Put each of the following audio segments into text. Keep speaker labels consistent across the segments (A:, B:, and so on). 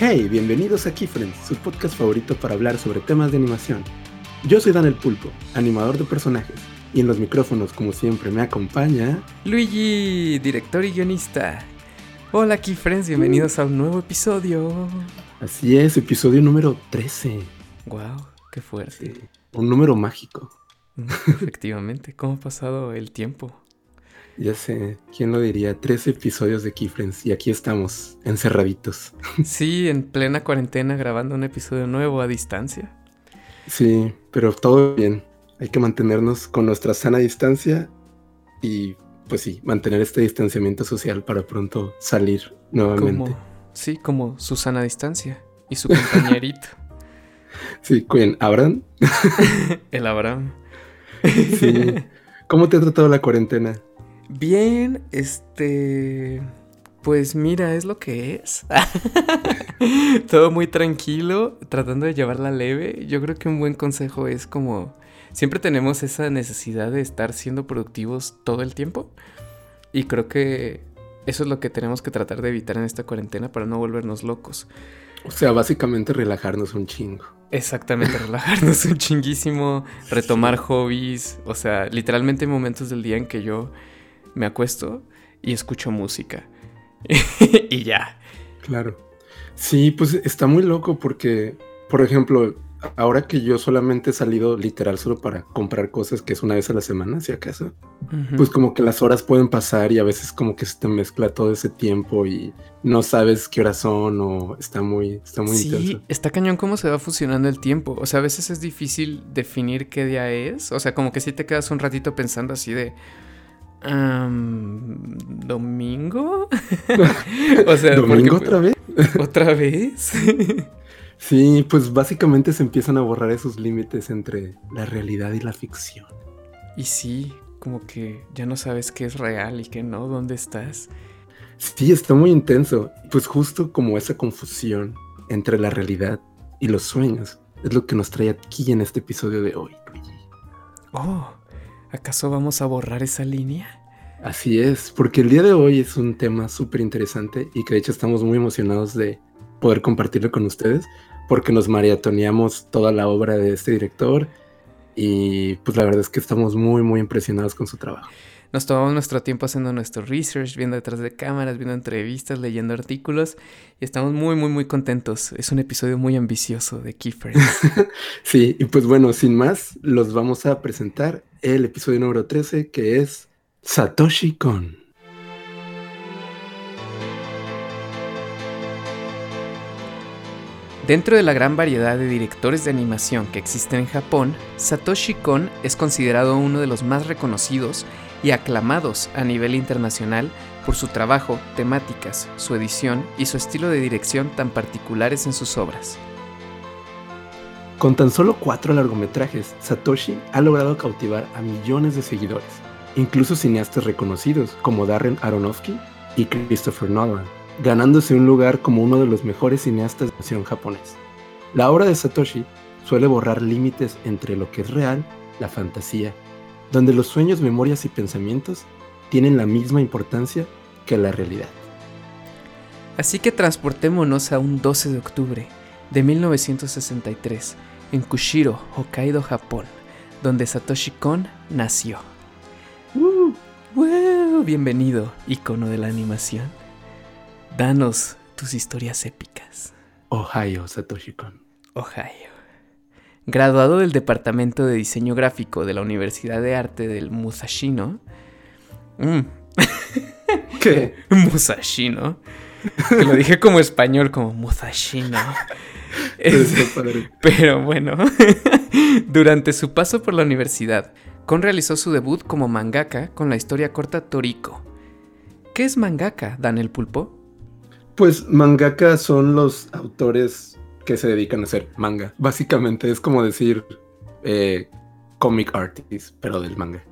A: Hey, bienvenidos a Keyfriends, su podcast favorito para hablar sobre temas de animación. Yo soy Dan el Pulpo, animador de personajes, y en los micrófonos, como siempre, me acompaña...
B: Luigi, director y guionista. Hola Keyfriends, bienvenidos a un nuevo episodio.
A: Así es, episodio número 13.
B: Wow, qué fuerte.
A: Sí, un número mágico.
B: Mm, Efectivamente, ¿cómo ha pasado el tiempo?
A: Ya sé, ¿quién lo diría? 13 episodios de Keyfriends y aquí estamos, encerraditos.
B: Sí, en plena cuarentena grabando un episodio nuevo a distancia.
A: Sí, pero todo bien. Hay que mantenernos con nuestra sana distancia y, pues sí, mantener este distanciamiento social para pronto salir nuevamente.
B: Como, sí, como Susana Distancia y su compañerito.
A: sí, ¿quién? ¿Abraham?
B: el Abraham.
A: sí. ¿Cómo te ha tratado la cuarentena?
B: Bien, este... Pues mira, es lo que es. Todo muy tranquilo, tratando de llevarla leve. Yo creo que un buen consejo es como... Siempre tenemos esa necesidad de estar siendo productivos todo el tiempo. Y creo que eso es lo que tenemos que tratar de evitar en esta cuarentena para no volvernos locos.
A: O sea, básicamente relajarnos un chingo.
B: Exactamente, relajarnos un chinguísimo, retomar sí. hobbies. O sea, literalmente momentos del día en que yo me acuesto y escucho música. y ya.
A: Claro. Sí, pues está muy loco porque, por ejemplo, ahora que yo solamente he salido literal solo para comprar cosas, que es una vez a la semana, si acaso, uh -huh. pues como que las horas pueden pasar y a veces como que se te mezcla todo ese tiempo y no sabes qué horas son o está muy, está muy
B: sí,
A: intenso.
B: está cañón cómo se va fusionando el tiempo. O sea, a veces es difícil definir qué día es. O sea, como que si te quedas un ratito pensando así de... Um, ¿Domingo?
A: o sea, ¿Domingo otra vez?
B: ¿Otra vez?
A: sí, pues básicamente se empiezan a borrar esos límites entre la realidad y la ficción.
B: Y sí, como que ya no sabes qué es real y qué no, dónde estás.
A: Sí, está muy intenso. Pues justo como esa confusión entre la realidad y los sueños es lo que nos trae aquí en este episodio de hoy, Luigi.
B: Oh, ¿Acaso vamos a borrar esa línea?
A: Así es, porque el día de hoy es un tema súper interesante y que de hecho estamos muy emocionados de poder compartirlo con ustedes porque nos maratoneamos toda la obra de este director y pues la verdad es que estamos muy muy impresionados con su trabajo.
B: Nos tomamos nuestro tiempo haciendo nuestro research, viendo detrás de cámaras, viendo entrevistas, leyendo artículos y estamos muy muy muy contentos. Es un episodio muy ambicioso de Kiefer.
A: sí, y pues bueno, sin más, los vamos a presentar el episodio número 13 que es Satoshi Kon.
B: Dentro de la gran variedad de directores de animación que existen en Japón, Satoshi Kon es considerado uno de los más reconocidos y aclamados a nivel internacional por su trabajo, temáticas, su edición y su estilo de dirección tan particulares en sus obras.
A: Con tan solo cuatro largometrajes, Satoshi ha logrado cautivar a millones de seguidores, incluso cineastas reconocidos como Darren Aronofsky y Christopher Nolan, ganándose un lugar como uno de los mejores cineastas de nación japonés. La obra de Satoshi suele borrar límites entre lo que es real, la fantasía, donde los sueños, memorias y pensamientos tienen la misma importancia que la realidad.
B: Así que transportémonos a un 12 de octubre de 1963 en Kushiro, Hokkaido, Japón, donde Satoshi Kon nació. Uh, wow, bienvenido, icono de la animación. Danos tus historias épicas.
A: Ohio, Satoshi Kon.
B: Ohio. Graduado del Departamento de Diseño Gráfico de la Universidad de Arte del Musashino. Mm.
A: ¿Qué?
B: Musashino. Lo dije como español, como Musashino. Es, pero bueno, durante su paso por la universidad, Kon realizó su debut como mangaka con la historia corta Toriko. ¿Qué es mangaka, Daniel Pulpo?
A: Pues mangaka son los autores que se dedican a hacer manga. Básicamente es como decir eh, comic artist, pero del manga.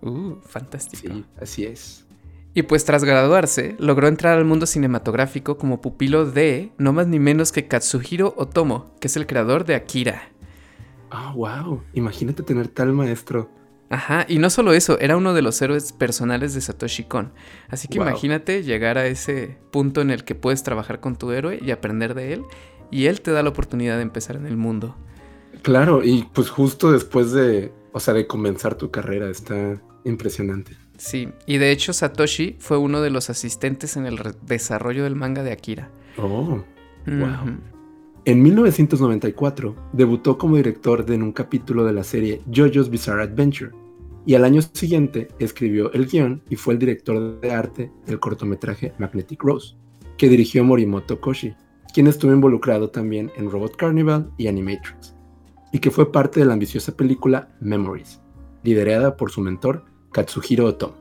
B: Uh, fantástico.
A: Sí, así es.
B: Y pues tras graduarse, logró entrar al mundo cinematográfico como pupilo de no más ni menos que Katsuhiro Otomo, que es el creador de Akira.
A: Ah, oh, wow. Imagínate tener tal maestro.
B: Ajá, y no solo eso, era uno de los héroes personales de Satoshi Kon. Así que imagínate llegar a ese punto en el que puedes trabajar con tu héroe y aprender de él, y él te da la oportunidad de empezar en el mundo.
A: Claro, y pues justo después de, o sea, de comenzar tu carrera, está impresionante.
B: Sí, y de hecho Satoshi fue uno de los asistentes en el desarrollo del manga de Akira.
A: Oh, wow. En 1994 debutó como director de en un capítulo de la serie JoJo's Bizarre Adventure y al año siguiente escribió el guion y fue el director de arte del cortometraje Magnetic Rose, que dirigió Morimoto Koshi, quien estuvo involucrado también en Robot Carnival y Animatrix, y que fue parte de la ambiciosa película Memories, liderada por su mentor Katsuhiro Otomo.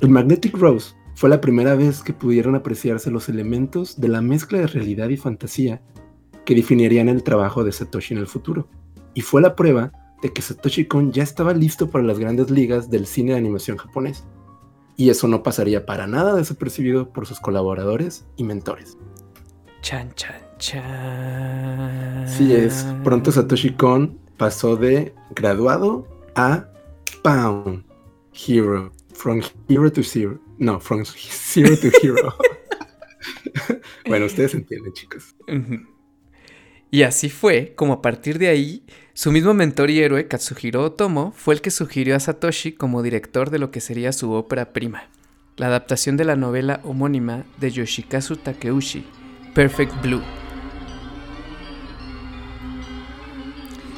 A: El Magnetic Rose fue la primera vez que pudieron apreciarse los elementos de la mezcla de realidad y fantasía que definirían el trabajo de Satoshi en el futuro. Y fue la prueba de que Satoshi Kon ya estaba listo para las grandes ligas del cine de animación japonés. Y eso no pasaría para nada desapercibido por sus colaboradores y mentores.
B: Chan, chan, chan.
A: Sí es, pronto Satoshi Kon pasó de graduado a Pound Hero. From Hero to Zero. No, from Zero to Hero. bueno, ustedes entienden, chicos.
B: Y así fue como a partir de ahí, su mismo mentor y héroe, Katsuhiro Otomo, fue el que sugirió a Satoshi como director de lo que sería su ópera prima, la adaptación de la novela homónima de Yoshikazu Takeuchi, Perfect Blue.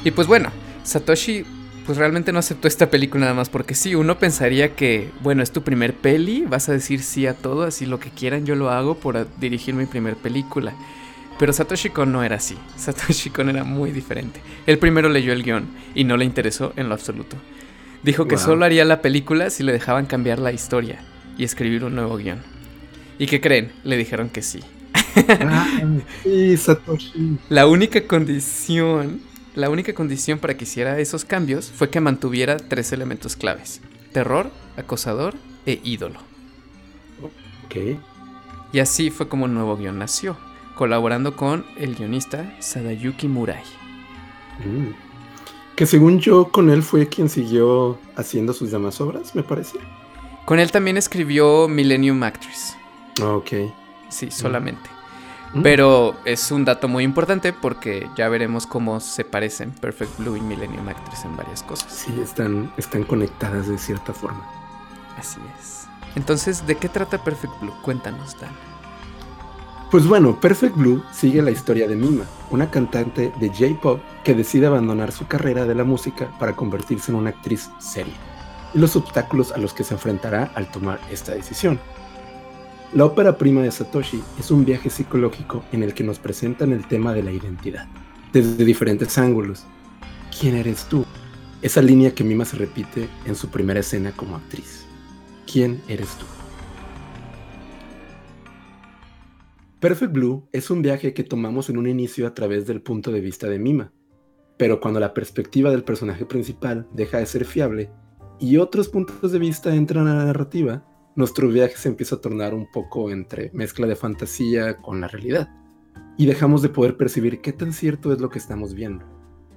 B: Y pues bueno, Satoshi pues realmente no aceptó esta película nada más porque sí, uno pensaría que, bueno, es tu primer peli, vas a decir sí a todo, así lo que quieran yo lo hago por dirigir mi primer película. Pero Satoshi Kon no era así. Satoshi Kon era muy diferente. Él primero leyó el guion y no le interesó en lo absoluto. Dijo que solo haría la película si le dejaban cambiar la historia y escribir un nuevo guion. ¿Y qué creen? Le dijeron que sí.
A: Sí, Satoshi.
B: La única condición, la única condición para que hiciera esos cambios fue que mantuviera tres elementos claves: terror, acosador e ídolo.
A: Ok.
B: Y así fue como un nuevo guion nació colaborando con el guionista Sadayuki Murai.
A: Mm. Que según yo, con él fue quien siguió haciendo sus demás obras, me parece.
B: Con él también escribió Millennium Actress.
A: Ok.
B: Sí, solamente. Mm. Pero es un dato muy importante porque ya veremos cómo se parecen Perfect Blue y Millennium Actress en varias cosas.
A: Sí, están, están conectadas de cierta forma.
B: Así es. Entonces, ¿de qué trata Perfect Blue? Cuéntanos, Dan.
A: Pues bueno, Perfect Blue sigue la historia de Mima, una cantante de J-pop que decide abandonar su carrera de la música para convertirse en una actriz seria, y los obstáculos a los que se enfrentará al tomar esta decisión. La ópera prima de Satoshi es un viaje psicológico en el que nos presentan el tema de la identidad, desde diferentes ángulos. ¿Quién eres tú? Esa línea que Mima se repite en su primera escena como actriz. ¿Quién eres tú? Perfect Blue es un viaje que tomamos en un inicio a través del punto de vista de Mima, pero cuando la perspectiva del personaje principal deja de ser fiable y otros puntos de vista entran a la narrativa, nuestro viaje se empieza a tornar un poco entre mezcla de fantasía con la realidad, y dejamos de poder percibir qué tan cierto es lo que estamos viendo.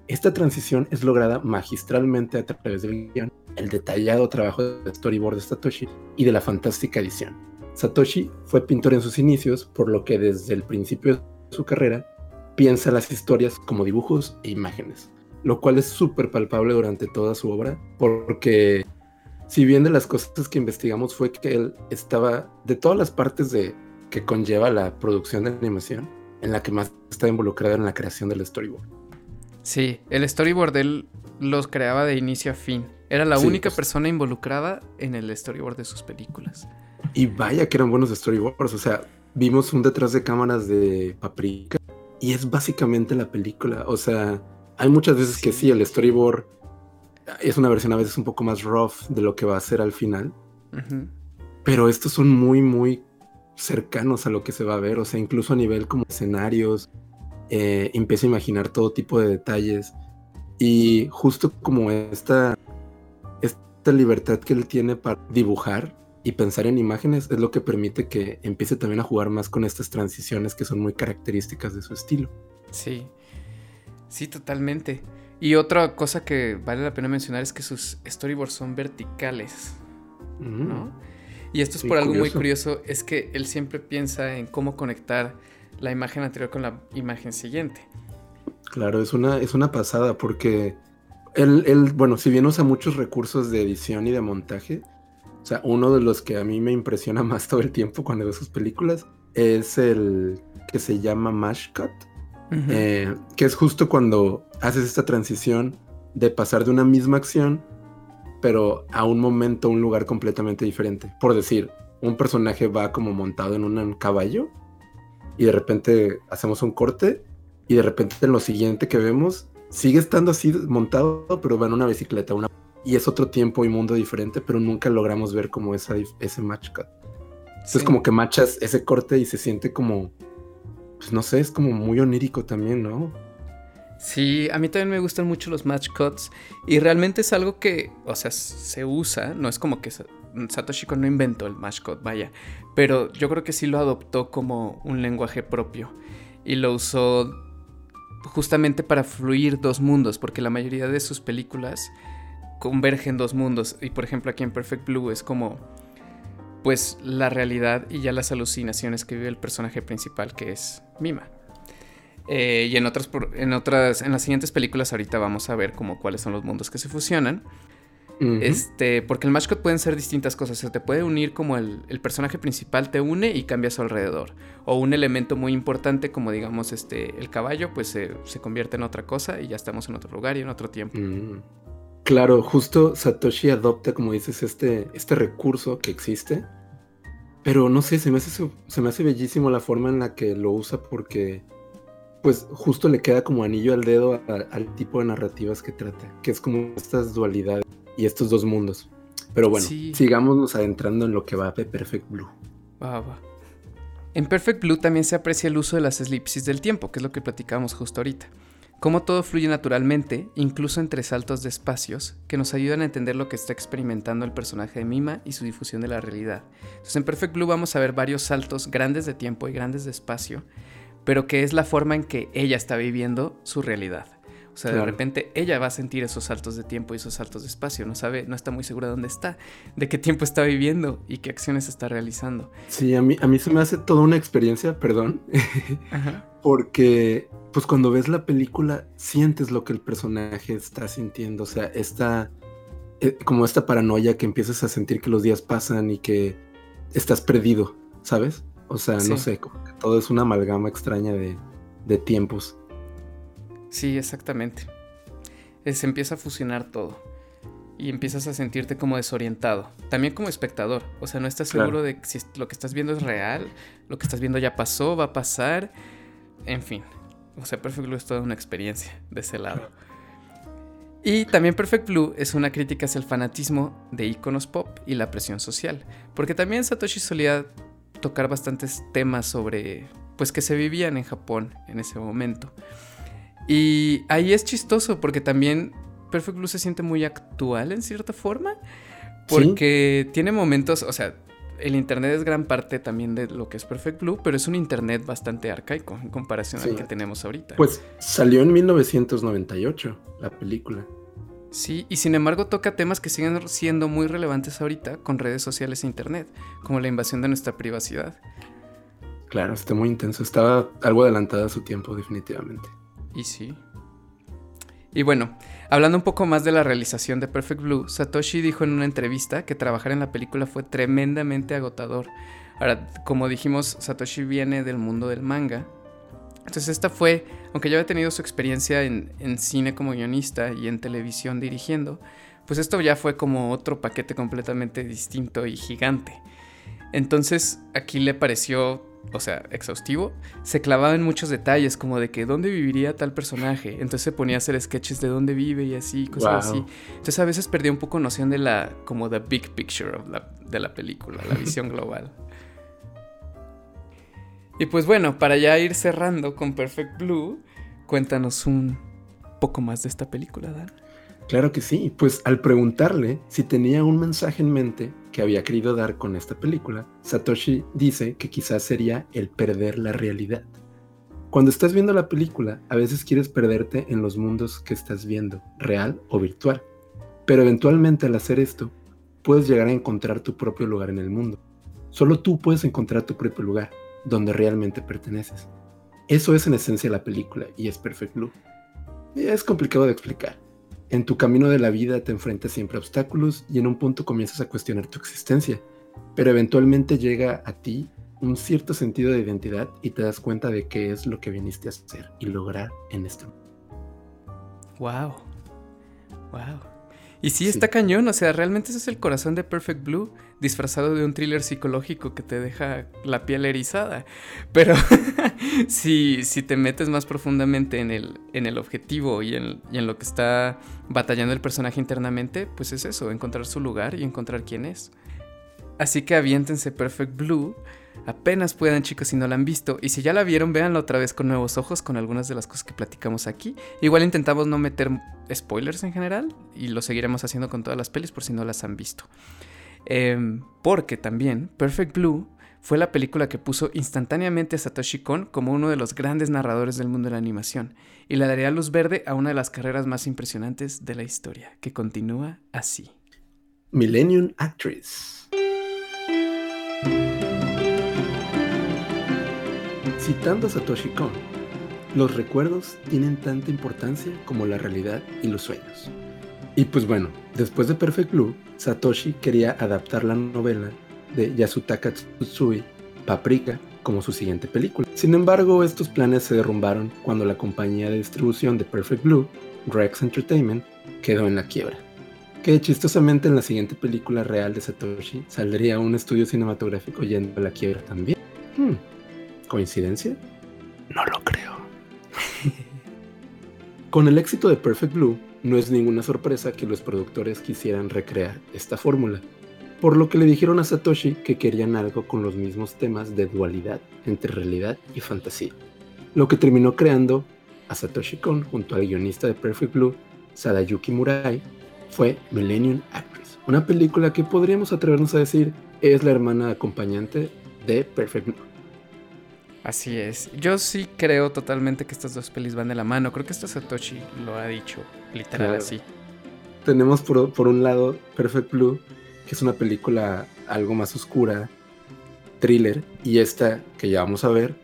A: Esta transición es lograda magistralmente a través del guion, el detallado trabajo de storyboard de Satoshi y de la fantástica edición. Satoshi fue pintor en sus inicios, por lo que desde el principio de su carrera piensa las historias como dibujos e imágenes, lo cual es súper palpable durante toda su obra, porque si bien de las cosas que investigamos fue que él estaba de todas las partes de que conlleva la producción de animación, en la que más está involucrado en la creación del storyboard.
B: Sí, el storyboard él los creaba de inicio a fin. Era la única pues. persona involucrada en el storyboard de sus películas.
A: Y vaya que eran buenos storyboards. O sea, vimos un detrás de cámaras de Paprika y es básicamente la película. O sea, hay muchas veces que sí, el storyboard es una versión a veces un poco más rough de lo que va a ser al final. Pero estos son muy, muy cercanos a lo que se va a ver. O sea, incluso a nivel como escenarios, eh, empieza a imaginar todo tipo de detalles. Y justo como esta, esta libertad que él tiene para dibujar, y pensar en imágenes es lo que permite que empiece también a jugar más con estas transiciones que son muy características de su estilo.
B: Sí, sí, totalmente. Y otra cosa que vale la pena mencionar es que sus storyboards son verticales, ¿no? Y esto es por algo muy curioso, es que él siempre piensa en cómo conectar la imagen anterior con la imagen siguiente.
A: Claro, es una, es una pasada porque él, él, bueno, si bien usa muchos recursos de edición y de montaje, o sea, uno de los que a mí me impresiona más todo el tiempo cuando veo sus películas es el que se llama Mash Cut, eh, que es justo cuando haces esta transición de pasar de una misma acción, pero a un momento, un lugar completamente diferente. Por decir, un personaje va como montado en un caballo y de repente hacemos un corte y de repente en lo siguiente que vemos sigue estando así montado, pero va en una bicicleta, una y es otro tiempo y mundo diferente, pero nunca logramos ver como esa, ese match cut. Es como que machas ese corte y se siente como, pues no sé, es como muy onírico también, ¿no?
B: Sí, a mí también me gustan mucho los match cuts y realmente es algo que, o sea, se usa, no es como que Satoshi Kon no inventó el match cut, vaya, pero yo creo que sí lo adoptó como un lenguaje propio y lo usó justamente para fluir dos mundos, porque la mayoría de sus películas convergen dos mundos. Y por ejemplo aquí en Perfect Blue es como pues la realidad y ya las alucinaciones que vive el personaje principal que es Mima. Eh, y en otras, en otras, en las siguientes películas ahorita vamos a ver como cuáles son los mundos que se fusionan. Este, porque el matchcut pueden ser distintas cosas. Se te puede unir como el, el, personaje principal te une y cambia a su alrededor. O un elemento muy importante como digamos este, el caballo, pues se, se convierte en otra cosa y ya estamos en otro lugar y en otro tiempo.
A: Claro, justo Satoshi adopta, como dices, este, este recurso que existe. Pero no sé, se me, hace, se me hace bellísimo la forma en la que lo usa porque pues justo le queda como anillo al dedo al tipo de narrativas que trata, que es como estas dualidades y estos dos mundos. Pero bueno, sigámonos adentrando en lo que va de Perfect Blue.
B: Va, va. En Perfect Blue también se aprecia el uso de las elipsis del tiempo, que es lo que platicamos justo ahorita cómo todo fluye naturalmente, incluso entre saltos de espacios, que nos ayudan a entender lo que está experimentando el personaje de Mima y su difusión de la realidad. Entonces en Perfect Blue vamos a ver varios saltos grandes de tiempo y grandes de espacio, pero que es la forma en que ella está viviendo su realidad. O sea, de repente ella va a sentir esos saltos de tiempo y esos saltos de espacio. No sabe, no está muy segura de dónde está, de qué tiempo está viviendo y qué acciones está realizando.
A: Sí, a mí, a mí se me hace toda una experiencia, perdón. Porque, pues cuando ves la película, sientes lo que el personaje está sintiendo. O sea, esta, eh, como esta paranoia que empiezas a sentir que los días pasan y que estás perdido, ¿sabes? O sea, no sé, como que todo es una amalgama extraña de, de tiempos.
B: Sí, exactamente. Se empieza a fusionar todo. Y empiezas a sentirte como desorientado. También como espectador. O sea, no estás seguro de si lo que estás viendo es real. Lo que estás viendo ya pasó, va a pasar. En fin. O sea, Perfect Blue es toda una experiencia de ese lado. Y también Perfect Blue es una crítica hacia el fanatismo de iconos pop y la presión social. Porque también Satoshi solía tocar bastantes temas sobre. Pues que se vivían en Japón en ese momento. Y ahí es chistoso porque también Perfect Blue se siente muy actual en cierta forma. Porque tiene momentos, o sea, el internet es gran parte también de lo que es Perfect Blue, pero es un internet bastante arcaico en comparación al que tenemos ahorita.
A: Pues salió en 1998 la película.
B: Sí, y sin embargo toca temas que siguen siendo muy relevantes ahorita con redes sociales e internet, como la invasión de nuestra privacidad.
A: Claro, está muy intenso, estaba algo adelantada a su tiempo definitivamente.
B: Y sí. Y bueno, hablando un poco más de la realización de Perfect Blue, Satoshi dijo en una entrevista que trabajar en la película fue tremendamente agotador. Ahora, como dijimos, Satoshi viene del mundo del manga. Entonces esta fue, aunque ya había tenido su experiencia en, en cine como guionista y en televisión dirigiendo, pues esto ya fue como otro paquete completamente distinto y gigante. Entonces aquí le pareció o sea, exhaustivo, se clavaba en muchos detalles, como de que dónde viviría tal personaje. Entonces se ponía a hacer sketches de dónde vive y así, cosas así. Entonces a veces perdía un poco noción de la, como the big picture de la película, la visión global. Y pues bueno, para ya ir cerrando con Perfect Blue, cuéntanos un poco más de esta película, Dan.
A: Claro que sí, pues al preguntarle si tenía un mensaje en mente que había querido dar con esta película, Satoshi dice que quizás sería el perder la realidad. Cuando estás viendo la película, a veces quieres perderte en los mundos que estás viendo, real o virtual. Pero eventualmente al hacer esto, puedes llegar a encontrar tu propio lugar en el mundo. Solo tú puedes encontrar tu propio lugar, donde realmente perteneces. Eso es en esencia la película y es Perfect Blue. Es complicado de explicar. En tu camino de la vida te enfrentas siempre a obstáculos y en un punto comienzas a cuestionar tu existencia, pero eventualmente llega a ti un cierto sentido de identidad y te das cuenta de qué es lo que viniste a hacer y lograr en este mundo.
B: Wow. Wow. Y sí, está cañón, o sea, realmente ese es el corazón de Perfect Blue, disfrazado de un thriller psicológico que te deja la piel erizada. Pero si, si te metes más profundamente en el, en el objetivo y en, y en lo que está batallando el personaje internamente, pues es eso, encontrar su lugar y encontrar quién es. Así que aviéntense Perfect Blue Apenas puedan chicos si no la han visto y si ya la vieron véanla otra vez con nuevos ojos con algunas de las cosas que platicamos aquí. Igual intentamos no meter spoilers en general y lo seguiremos haciendo con todas las pelis por si no las han visto. Em, porque también Perfect Blue fue la película que puso instantáneamente a Satoshi Kon como uno de los grandes narradores del mundo de la animación y le daría luz verde a una de las carreras más impresionantes de la historia, que continúa así.
A: Millennium Actress. Citando a Satoshi Kon, los recuerdos tienen tanta importancia como la realidad y los sueños. Y pues bueno, después de Perfect Blue, Satoshi quería adaptar la novela de Yasutaka Tsutsui, Paprika, como su siguiente película. Sin embargo, estos planes se derrumbaron cuando la compañía de distribución de Perfect Blue, Rex Entertainment, quedó en la quiebra. Que chistosamente en la siguiente película real de Satoshi saldría un estudio cinematográfico yendo a la quiebra también. Hmm. ¿Coincidencia? No lo creo. Con el éxito de Perfect Blue, no es ninguna sorpresa que los productores quisieran recrear esta fórmula, por lo que le dijeron a Satoshi que querían algo con los mismos temas de dualidad entre realidad y fantasía, lo que terminó creando a Satoshi Kon junto al guionista de Perfect Blue, Sadayuki Murai, fue Millennium Actress, una película que podríamos atrevernos a decir es la hermana acompañante de Perfect Blue.
B: Así es. Yo sí creo totalmente que estas dos pelis van de la mano. Creo que esta Satoshi lo ha dicho, literal así.
A: Tenemos por, un lado Perfect Blue, que es una película algo más oscura, thriller, y esta que ya vamos a ver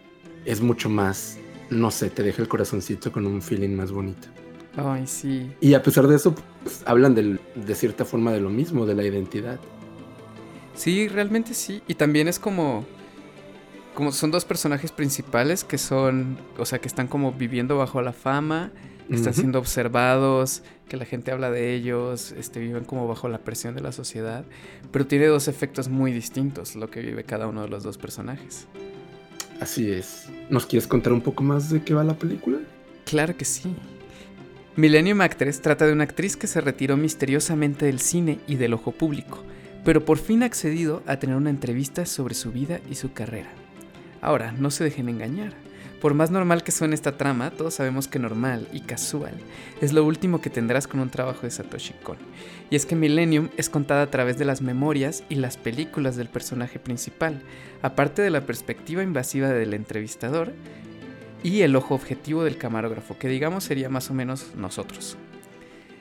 A: es mucho más, no sé, te deja el corazoncito con un feeling más bonito.
B: Ay, sí.
A: Y a pesar de eso, pues, hablan de cierta forma de lo mismo, de la identidad.
B: Sí, realmente sí. Y también es como como son dos personajes principales que son, o sea, que están como viviendo bajo la fama, están siendo observados, que la gente habla de ellos, este, viven como bajo la presión de la sociedad, pero tiene dos efectos muy distintos lo que vive cada uno de los dos personajes.
A: Así es. ¿Nos quieres contar un poco más de qué va la película?
B: Claro que sí. Millennium Actress trata de una actriz que se retiró misteriosamente del cine y del ojo público, pero por fin ha accedido a tener una entrevista sobre su vida y su carrera. Ahora, no se dejen engañar. Por más normal que suene esta trama, todos sabemos que normal y casual es lo último que tendrás con un trabajo de Satoshi Kon. Y es que Millennium es contada a través de las memorias y las películas del personaje principal, aparte de la perspectiva invasiva del entrevistador y el ojo objetivo del camarógrafo, que digamos sería más o menos nosotros.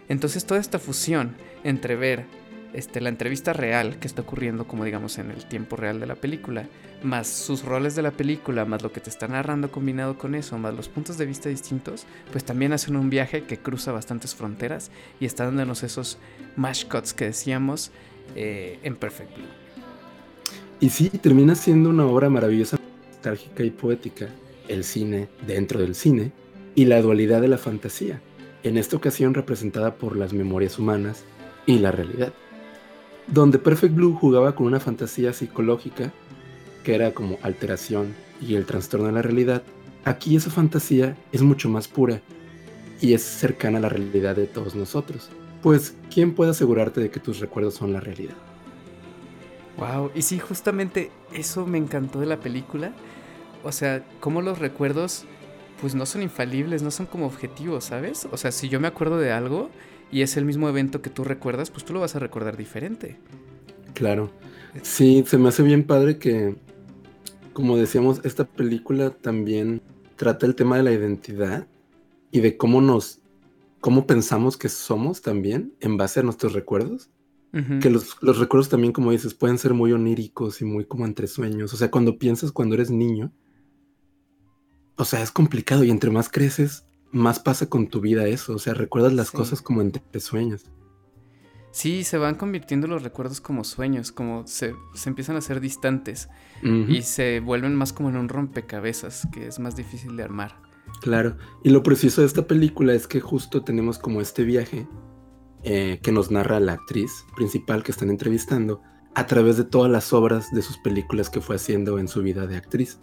B: Entonces toda esta fusión entre ver este, la entrevista real que está ocurriendo, como digamos, en el tiempo real de la película, más sus roles de la película, más lo que te está narrando combinado con eso, más los puntos de vista distintos, pues también hacen un viaje que cruza bastantes fronteras y está dándonos esos mash cuts que decíamos eh, en Perfect Blue.
A: Y sí, termina siendo una obra maravillosa, nostálgica y poética, el cine dentro del cine y la dualidad de la fantasía, en esta ocasión representada por las memorias humanas y la realidad donde Perfect Blue jugaba con una fantasía psicológica, que era como alteración y el trastorno de la realidad, aquí esa fantasía es mucho más pura y es cercana a la realidad de todos nosotros. Pues, ¿quién puede asegurarte de que tus recuerdos son la realidad?
B: Wow, y sí, justamente eso me encantó de la película. O sea, cómo los recuerdos, pues no son infalibles, no son como objetivos, ¿sabes? O sea, si yo me acuerdo de algo, y es el mismo evento que tú recuerdas, pues tú lo vas a recordar diferente.
A: Claro. Sí, se me hace bien padre que, como decíamos, esta película también trata el tema de la identidad y de cómo nos, cómo pensamos que somos también en base a nuestros recuerdos. Que los, los, recuerdos también, como dices, pueden ser muy oníricos y muy como entre sueños. O sea, cuando piensas cuando eres niño, o sea, es complicado y entre más creces, más pasa con tu vida eso. O sea, recuerdas las cosas como entre sueños.
B: Sí, se van convirtiendo los recuerdos como sueños, como se, empiezan a ser distantes y se vuelven más como en un rompecabezas, que es más difícil de armar.
A: Claro, y lo precioso de esta película es que justo tenemos como este viaje eh, que nos narra la actriz principal que están entrevistando a través de todas las obras de sus películas que fue haciendo en su vida de actriz.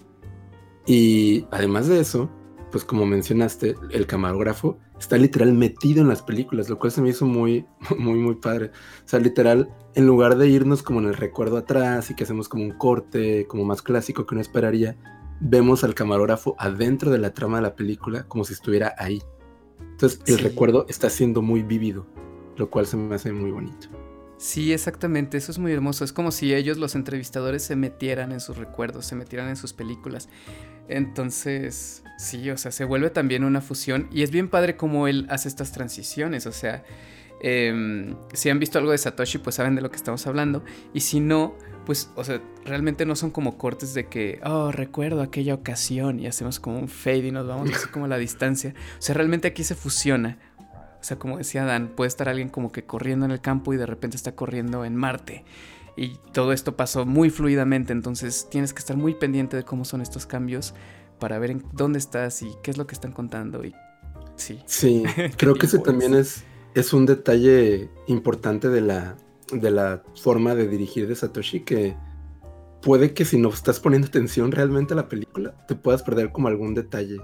A: Y además de eso, pues como mencionaste, el camarógrafo está literal metido en las películas, lo cual se me hizo muy, muy, muy padre. O sea, literal, en lugar de irnos como en el recuerdo atrás y que hacemos como un corte, como más clásico que uno esperaría, vemos al camarógrafo adentro de la trama de la película como si estuviera ahí. Entonces, el recuerdo está siendo muy vívido, lo cual se me hace muy bonito.
B: Sí, exactamente, eso es muy hermoso. Es como si ellos, los entrevistadores, se metieran en sus recuerdos, se metieran en sus películas. Entonces, sí, o sea, se vuelve también una fusión y es bien padre cómo él hace estas transiciones, o sea, em, si han visto algo de Satoshi, pues saben de lo que estamos hablando, y si no, pues, o sea, realmente no son como cortes de que, oh, recuerdo aquella ocasión y hacemos como un fade y nos vamos así como a la distancia, o sea, realmente aquí se fusiona. O sea, como decía Dan, puede estar alguien como que corriendo en el campo y de repente está corriendo en Marte. Y todo esto pasó muy fluidamente, entonces tienes que estar muy pendiente de cómo son estos cambios para ver en dónde estás y qué es lo que están contando. Y sí.
A: Sí, creo que ese también es, es un detalle importante de la, de la forma de dirigir de Satoshi que puede que si no estás poniendo atención realmente a la película, te puedas perder como algún detalle.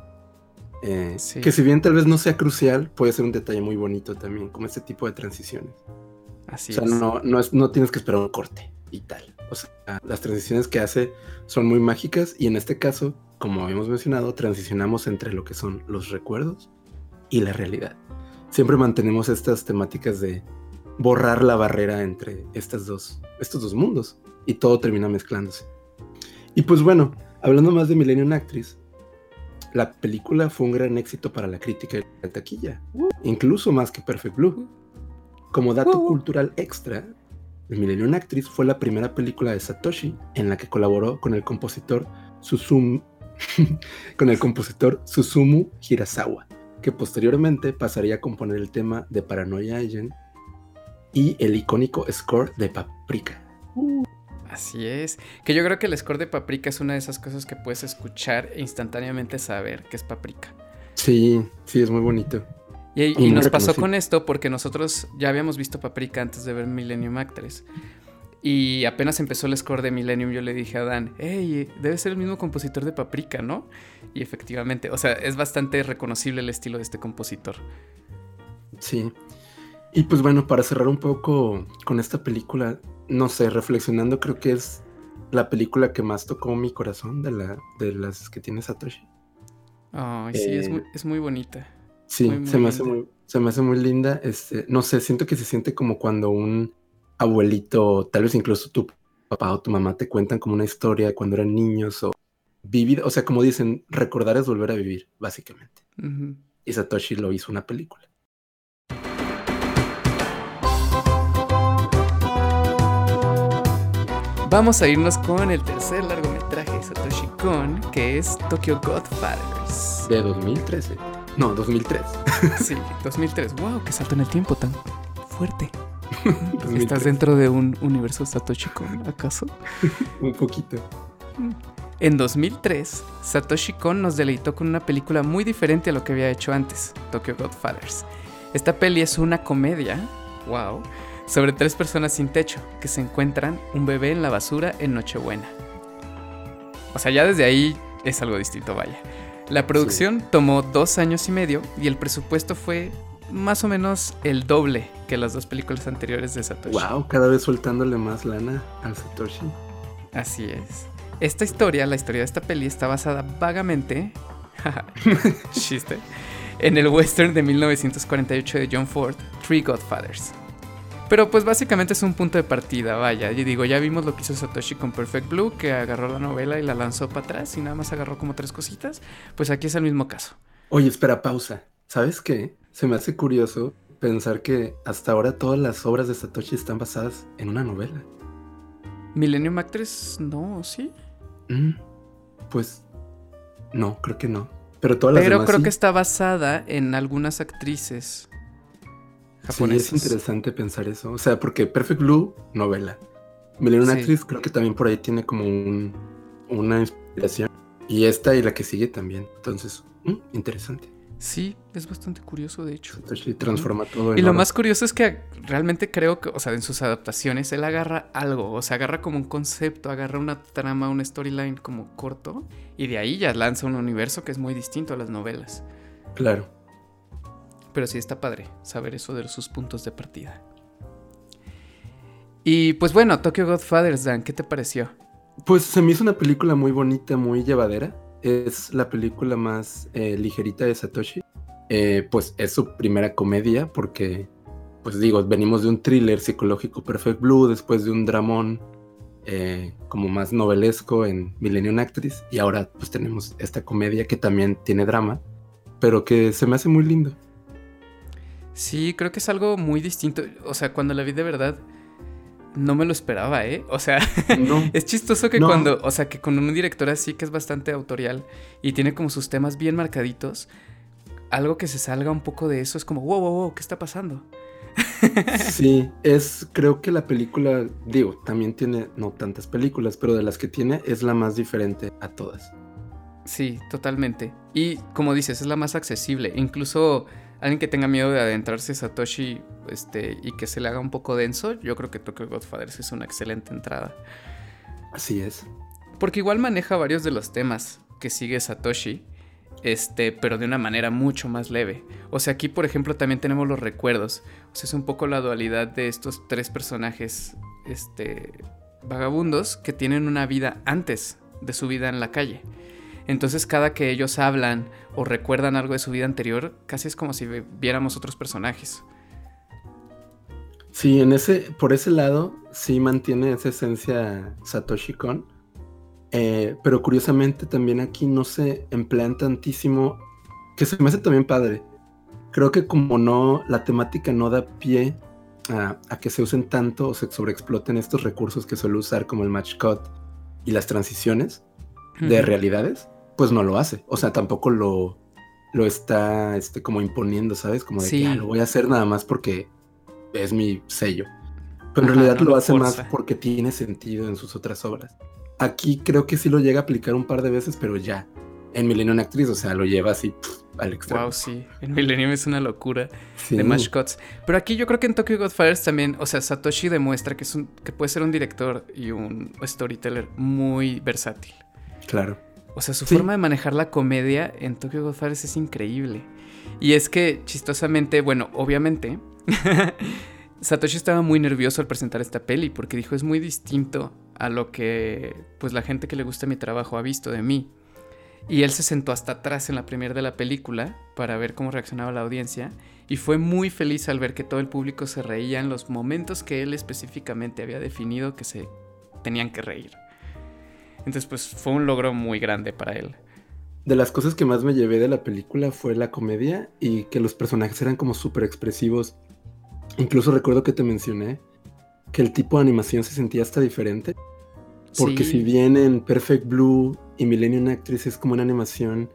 A: Eh, que si bien tal vez no sea crucial, puede ser un detalle muy bonito también, como este tipo de transiciones. Así o sea, No, no, es, no tienes que esperar un corte y tal. O sea, las transiciones que hace son muy mágicas y en este caso, como habíamos mencionado, transicionamos entre lo que son los recuerdos y la realidad. Siempre mantenemos estas temáticas de borrar la barrera entre estas dos, estos dos mundos y todo termina mezclándose. Y pues bueno, hablando más de Millennium Actress, la película fue un gran éxito para la crítica y la taquilla, incluso más que Perfect Blue. Como dato cultural extra, The Millennium Actress fue la primera película de Satoshi en la que colaboró con el compositor Susumu, con el compositor Susumu Hirasawa, que posteriormente pasaría a componer el tema de Paranoia Agent y el icónico score de Paprika.
B: Así es. Que yo creo que el score de Paprika es una de esas cosas que puedes escuchar e instantáneamente saber que es Paprika.
A: Sí, sí, es muy bonito.
B: Y, nos pasó con esto porque nosotros ya habíamos visto Paprika antes de ver Millennium Actress. Y apenas empezó el score de Millennium, yo le dije a Dan, hey, debe ser el mismo compositor de Paprika, ¿no? Y efectivamente, o sea, es bastante reconocible el estilo de este compositor.
A: Sí. Y pues bueno, para cerrar un poco con esta película, no sé, reflexionando, creo que es la película que más tocó mi corazón de, la, de las que tiene Satoshi.
B: Ay, sí, es, muy, es muy bonita.
A: Sí, se, me hace muy, se me hace muy linda. Este, no sé, siento que se siente como cuando un abuelito, tal vez incluso tu papá o tu mamá te cuentan como una historia de cuando eran niños o vivir, o sea, como dicen, recordar es volver a vivir, básicamente. Y Satoshi lo hizo una película.
B: Vamos a irnos con el tercer largometraje de Satoshi Kon, que es Tokyo Godfathers.
A: De 2013. No, 2003.
B: sí, 2003. ¡Wow! ¡Qué salto en el tiempo tan fuerte! ¿Estás dentro de un universo Satoshi Kon, acaso?
A: un poquito.
B: En 2003, Satoshi Kon nos deleitó con una película muy diferente a lo que había hecho antes, Tokyo Godfathers. Esta peli es una comedia, wow, sobre tres personas sin techo que se encuentran un bebé en la basura en Nochebuena. O sea, ya desde ahí es algo distinto, vaya. La producción tomó dos años y medio y el presupuesto fue más o menos el doble que las dos películas anteriores de Satoshi.
A: Wow, cada vez soltándole más lana al Satoshi.
B: Así es. Esta historia, la historia de esta peli, está basada vagamente. chiste. En el western de 1948 de John Ford, Three Godfathers. Pero pues básicamente es un punto de partida, vaya. Y digo, ya vimos lo que hizo Satoshi con Perfect Blue, que agarró la novela y la lanzó para atrás y nada más agarró como tres cositas. Pues aquí es el mismo caso.
A: Oye, espera, pausa. ¿Sabes qué? Se me hace curioso pensar que hasta ahora todas las obras de Satoshi están basadas en una novela.
B: Millennium Actress, no, ¿sí?
A: Mm, pues no, creo que no. Pero todas las
B: Pero creo que está basada en algunas actrices
A: Sí, es interesante pensar eso. O sea, porque Perfect Blue, novela. Millennium Actress creo que también por ahí tiene como un, una inspiración. Y esta y la que sigue también. Entonces, mm, interesante.
B: Sí, es bastante curioso, de hecho.
A: Satoshi transforma todo.
B: En y lo más curioso es que realmente creo que, o sea, en sus adaptaciones, él agarra algo, o sea, agarra como un concepto, agarra una trama, una storyline como corto, y de ahí ya lanza un universo que es muy distinto a las novelas.
A: Claro.
B: Pero sí está padre saber eso de sus puntos de partida. Y pues bueno, Tokyo Godfathers, Dan, ¿qué te pareció?
A: Pues se me hizo una película muy bonita, muy llevadera es la película más eh, ligerita de Satoshi. Eh, pues es su primera comedia porque, pues digo, venimos de un thriller psicológico Perfect Blue, después de un dramón eh, como más novelesco en Millennium Actress y ahora pues tenemos esta comedia que también tiene drama, pero que se me hace muy lindo.
B: Sí, creo que es algo muy distinto. O sea, cuando la vi de verdad, no me lo esperaba, ¿eh? O sea, es chistoso que cuando, o sea, que con un director así que es bastante autorial y tiene como sus temas bien marcaditos, algo que se salga un poco de eso es como, wow, wow, wow, ¿qué está pasando?
A: Sí, es, creo que la película, digo, también tiene no tantas películas, pero de las que tiene es la más diferente a todas.
B: Sí, totalmente. Y como dices, es la más accesible. Incluso alguien que tenga miedo de adentrarse Satoshi este, y que se le haga un poco denso, yo creo que Tokyo Godfathers es una excelente entrada.
A: Así es.
B: Porque igual maneja varios de los temas que sigue Satoshi, este, pero de una manera mucho más leve. O sea, aquí por ejemplo también tenemos los recuerdos. O sea, es un poco la dualidad de estos tres personajes, este, vagabundos que tienen una vida antes de su vida en la calle. Entonces cada que ellos hablan o recuerdan algo de su vida anterior, casi es como si viéramos otros personajes.
A: Sí, en ese, por ese lado sí mantiene esa esencia Satoshi Kon. Eh, pero curiosamente también aquí no se emplean tantísimo, que se me hace también padre. Creo que como no, la temática no da pie a, que se usen tanto o se sobreexploten estos recursos que suele usar como el match cut y las transiciones de realidades pues no lo hace. O sea, tampoco lo, lo está este, como imponiendo, ¿sabes? Como de que ah, lo voy a hacer nada más porque es mi sello. Pero en realidad lo, hace más porque tiene sentido en sus otras obras. Aquí creo que sí lo llega a aplicar un par de veces, pero ya. En Millennium Actriz, o sea, lo lleva así al extremo.
B: Wow, sí. En Millennium es una locura de mascots. Pero aquí yo creo que en Tokyo Godfathers también, o sea, Satoshi demuestra que, es un, que puede ser un director y un storyteller muy versátil.
A: Claro.
B: O sea, su forma de manejar la comedia en Tokyo Godfathers es increíble. Y es que, chistosamente, bueno, obviamente, Satoshi estaba muy nervioso al presentar esta peli porque dijo es muy distinto a lo que pues la gente que le gusta mi trabajo ha visto de mí. Y él se sentó hasta atrás en la primera de la película para ver cómo reaccionaba la audiencia y fue muy feliz al ver que todo el público se reía en los momentos que él específicamente había definido que se tenían que reír. Entonces, pues fue un logro muy grande para él.
A: De las cosas que más me llevé de la película fue la comedia y que los personajes eran como súper expresivos. Incluso recuerdo que te mencioné que el tipo de animación se sentía hasta diferente. Porque si bien en Perfect Blue y Millennium Actress es como una animación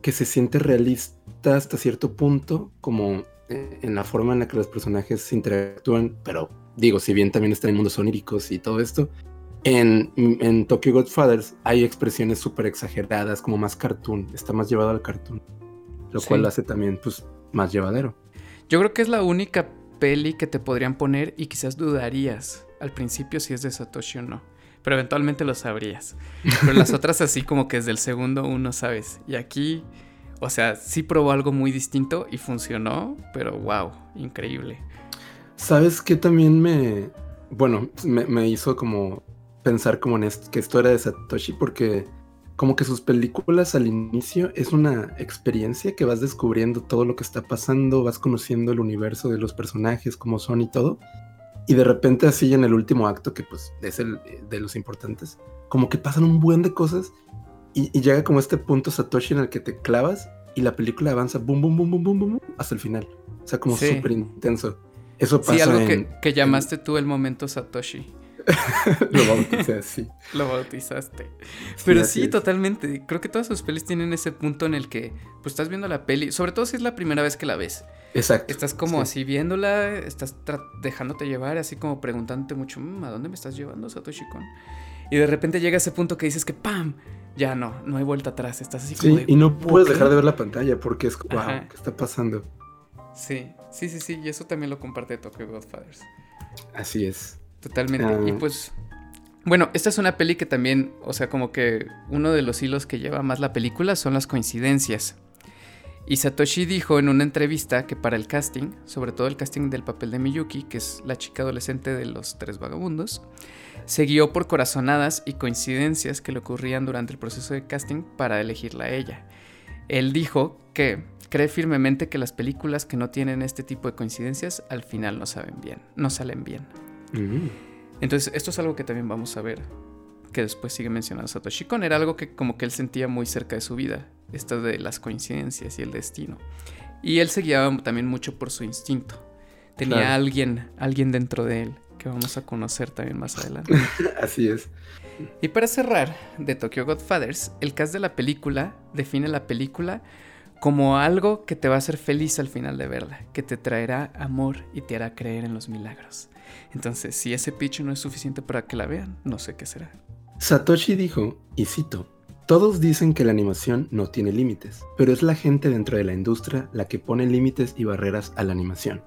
A: que se siente realista hasta cierto punto, como en la forma en la que los personajes interactúan, pero digo, si bien también están en mundos oníricos y todo esto, en, en Tokyo Godfathers hay expresiones súper exageradas, como más cartoon, está más llevado al cartoon, lo cual lo hace también pues más llevadero.
B: Yo creo que es la única peli que te podrían poner y quizás dudarías al principio si es de Satoshi o no, pero eventualmente lo sabrías. Pero las otras así como que desde el segundo uno sabes. Y aquí, o sea, sí probó algo muy distinto y funcionó, pero wow, increíble.
A: ¿Sabes qué también me, bueno, me hizo como pensar como en esto, que esto era de Satoshi porque como que sus películas al inicio es una experiencia que vas descubriendo todo lo que está pasando, vas conociendo el universo de los personajes, como son y todo. Y de repente así en el último acto, que pues es el de los importantes, como que pasan un buen de cosas y, llega como este punto Satoshi en el que te clavas y la película avanza boom, boom, boom, boom, boom, boom, hasta el final. O sea, como súper intenso. Eso pasa
B: Sí, algo que, llamaste tú el momento Satoshi.
A: Lo bauticé así.
B: Lo bautizaste. Pero sí, totalmente. Creo que todas sus pelis tienen ese punto en el que pues estás viendo la peli, sobre todo si es la primera vez que la ves.
A: Exacto.
B: Estás como así viéndola, estás dejándote llevar, así como preguntándote mucho, mm, ¿a dónde me estás llevando, Satoshi Kon? Y de repente llega ese punto que dices que ¡pam! Ya no, no hay vuelta atrás, estás así como
A: Sí, y no puedes dejar de ver la pantalla porque es, wow, ¿qué está pasando?
B: Sí, sí, sí, sí, y eso también lo comparte Tokyo Godfathers.
A: Así es.
B: Totalmente. Y pues, bueno, esta es una peli que también, o sea, como que uno de los hilos que lleva más la película son las coincidencias. Y Satoshi dijo en una entrevista que para el casting, sobre todo el casting del papel de Miyuki, que es la chica adolescente de los tres vagabundos, se guió por corazonadas y coincidencias que le ocurrían durante el proceso de casting para elegirla a ella. Él dijo que cree firmemente que las películas que no tienen este tipo de coincidencias al final no saben bien, no salen bien. Mm. Entonces, esto es algo que también vamos a ver, que después sigue mencionando Satoshi Kon. Era algo que como que él sentía muy cerca de su vida, esto de las coincidencias y el destino. Y él se guiaba también mucho por su instinto. Tenía alguien, alguien dentro de él que vamos a conocer también más adelante.
A: Así es.
B: Y para cerrar, de Tokyo Godfathers, el cast de la película define la película como algo que te va a hacer feliz al final de verla, que te traerá amor y te hará creer en los milagros. Entonces, si ese pitch no es suficiente para que la vean, no sé qué será.
A: Satoshi dijo, y cito, todos dicen que la animación no tiene límites, pero es la gente dentro de la industria la que pone límites y barreras a la animación.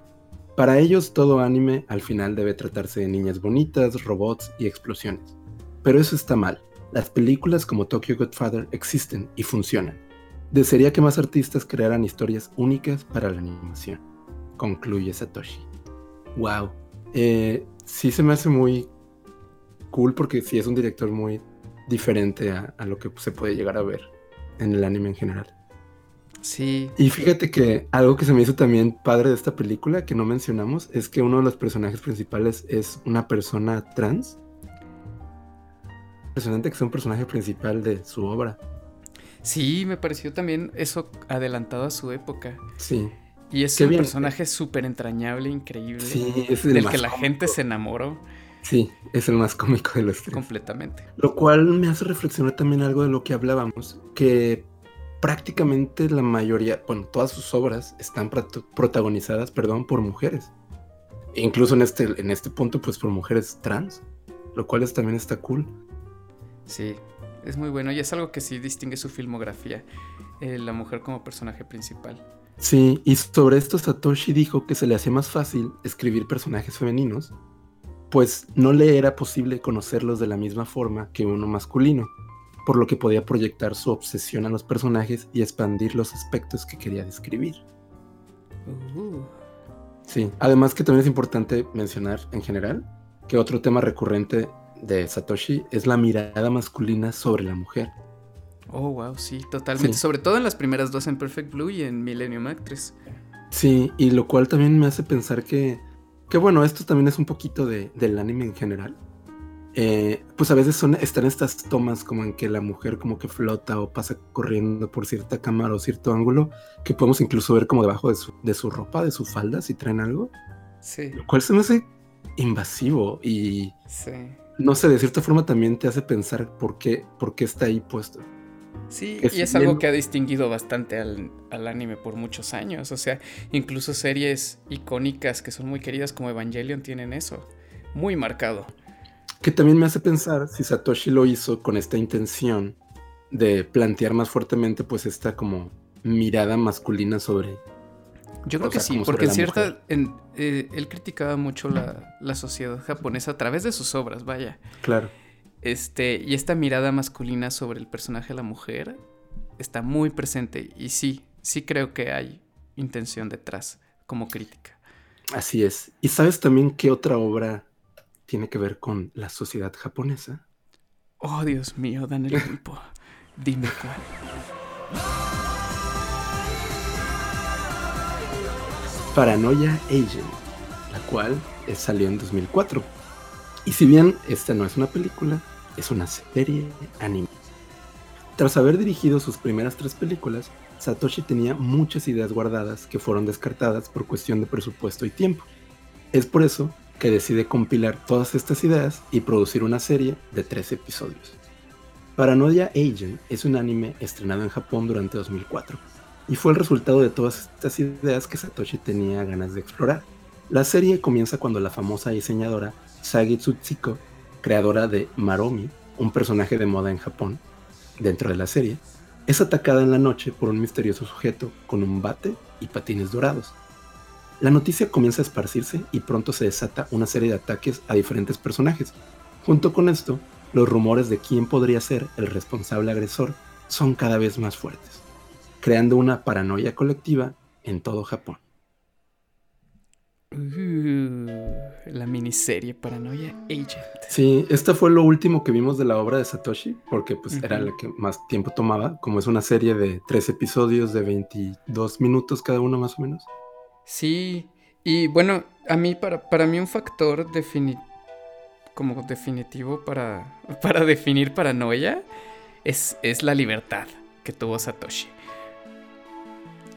A: Para ellos todo anime al final debe tratarse de niñas bonitas, robots y explosiones. Pero eso está mal. Las películas como Tokyo Godfather existen y funcionan. Desearía que más artistas crearan historias únicas para la animación. Concluye Satoshi. Wow, eh, sí se me hace muy cool porque sí es un director muy diferente a, lo que se puede llegar a ver en el anime en general.
B: Sí.
A: Y fíjate que algo que se me hizo también padre de esta película que no mencionamos es que uno de los personajes principales es una persona trans. Impresionante que sea un personaje principal de su obra.
B: Sí, me pareció también eso adelantado a su época.
A: Sí.
B: Y es un personaje súper entrañable, increíble. Sí, es el del que la gente se enamoró.
A: Sí, es el más cómico de los tres.
B: Completamente.
A: Lo cual me hace reflexionar también algo de lo que hablábamos, que prácticamente la mayoría, bueno, todas sus obras están protagonizadas, perdón, por mujeres. E incluso en este, en este punto, pues por mujeres trans, lo cual es, también está cool.
B: Sí, es muy bueno y es algo que sí distingue su filmografía, eh, la mujer como personaje principal.
A: Sí, y sobre esto Satoshi dijo que se le hacía más fácil escribir personajes femeninos, pues no le era posible conocerlos de la misma forma que uno masculino, por lo que podía proyectar su obsesión a los personajes y expandir los aspectos que quería describir. Uh. Sí, además que también es importante mencionar en general que otro tema recurrente de Satoshi es la mirada masculina sobre la mujer
B: Oh, wow, sí, totalmente. Sobre todo en las primeras dos en Perfect Blue y en Millennium Actress.
A: Sí, y lo cual también me hace pensar que, que bueno, esto también es un poquito de, del anime en general. Eh, pues a veces son, están estas tomas como en que la mujer como que flota o pasa corriendo por cierta cámara o cierto ángulo, que podemos incluso ver como debajo de su, de su ropa, de su falda, si traen algo.
B: Sí.
A: Lo cual se me hace invasivo y...
B: Sí.
A: No sé, de cierta forma también te hace pensar por qué, por qué está ahí puesto.
B: Sí, y es algo que ha distinguido bastante al, anime por muchos años. O sea, incluso series icónicas que son muy queridas como Evangelion tienen eso. Muy marcado.
A: Que también me hace pensar si Satoshi lo hizo con esta intención de plantear más fuertemente pues esta como mirada masculina sobre...
B: Yo creo que sí, porque en cierta... Eh, él criticaba mucho la, la sociedad japonesa a través de sus obras, vaya.
A: Claro.
B: Este, y esta mirada masculina sobre el personaje de la mujer está muy presente. Y sí, sí creo que hay intención detrás como crítica.
A: Así es. ¿Y sabes también qué otra obra tiene que ver con la sociedad japonesa?
B: Oh, Dios mío, Daniel Pulpo. Dime cuál.
A: Paranoia Agent, la cual salió en 2004. Y si bien esta no es una película, es una serie anime. Tras haber dirigido sus primeras tres películas, Satoshi tenía muchas ideas guardadas que fueron descartadas por cuestión de presupuesto y tiempo. Es por eso que decide compilar todas estas ideas y producir una serie de tres episodios. Paranoia Agent es un anime estrenado en Japón durante 2004 y fue el resultado de todas estas ideas que Satoshi tenía ganas de explorar. La serie comienza cuando la famosa diseñadora Sagi Tsutsiko, creadora de Maromi, un personaje de moda en Japón, dentro de la serie, es atacada en la noche por un misterioso sujeto con un bate y patines dorados. La noticia comienza a esparcirse y pronto se desata una serie de ataques a diferentes personajes. Junto con esto, los rumores de quién podría ser el responsable agresor son cada vez más fuertes, creando una paranoia colectiva en todo Japón.
B: Uh, la miniserie Paranoia Agent.
A: Sí, esta fue lo último que vimos de la obra de Satoshi, porque pues era la que más tiempo tomaba, como es una serie de tres episodios de 22 minutos cada uno más o menos.
B: Sí, y bueno, a mí, para, para mí un factor como definitivo para, para definir paranoia es, es la libertad que tuvo Satoshi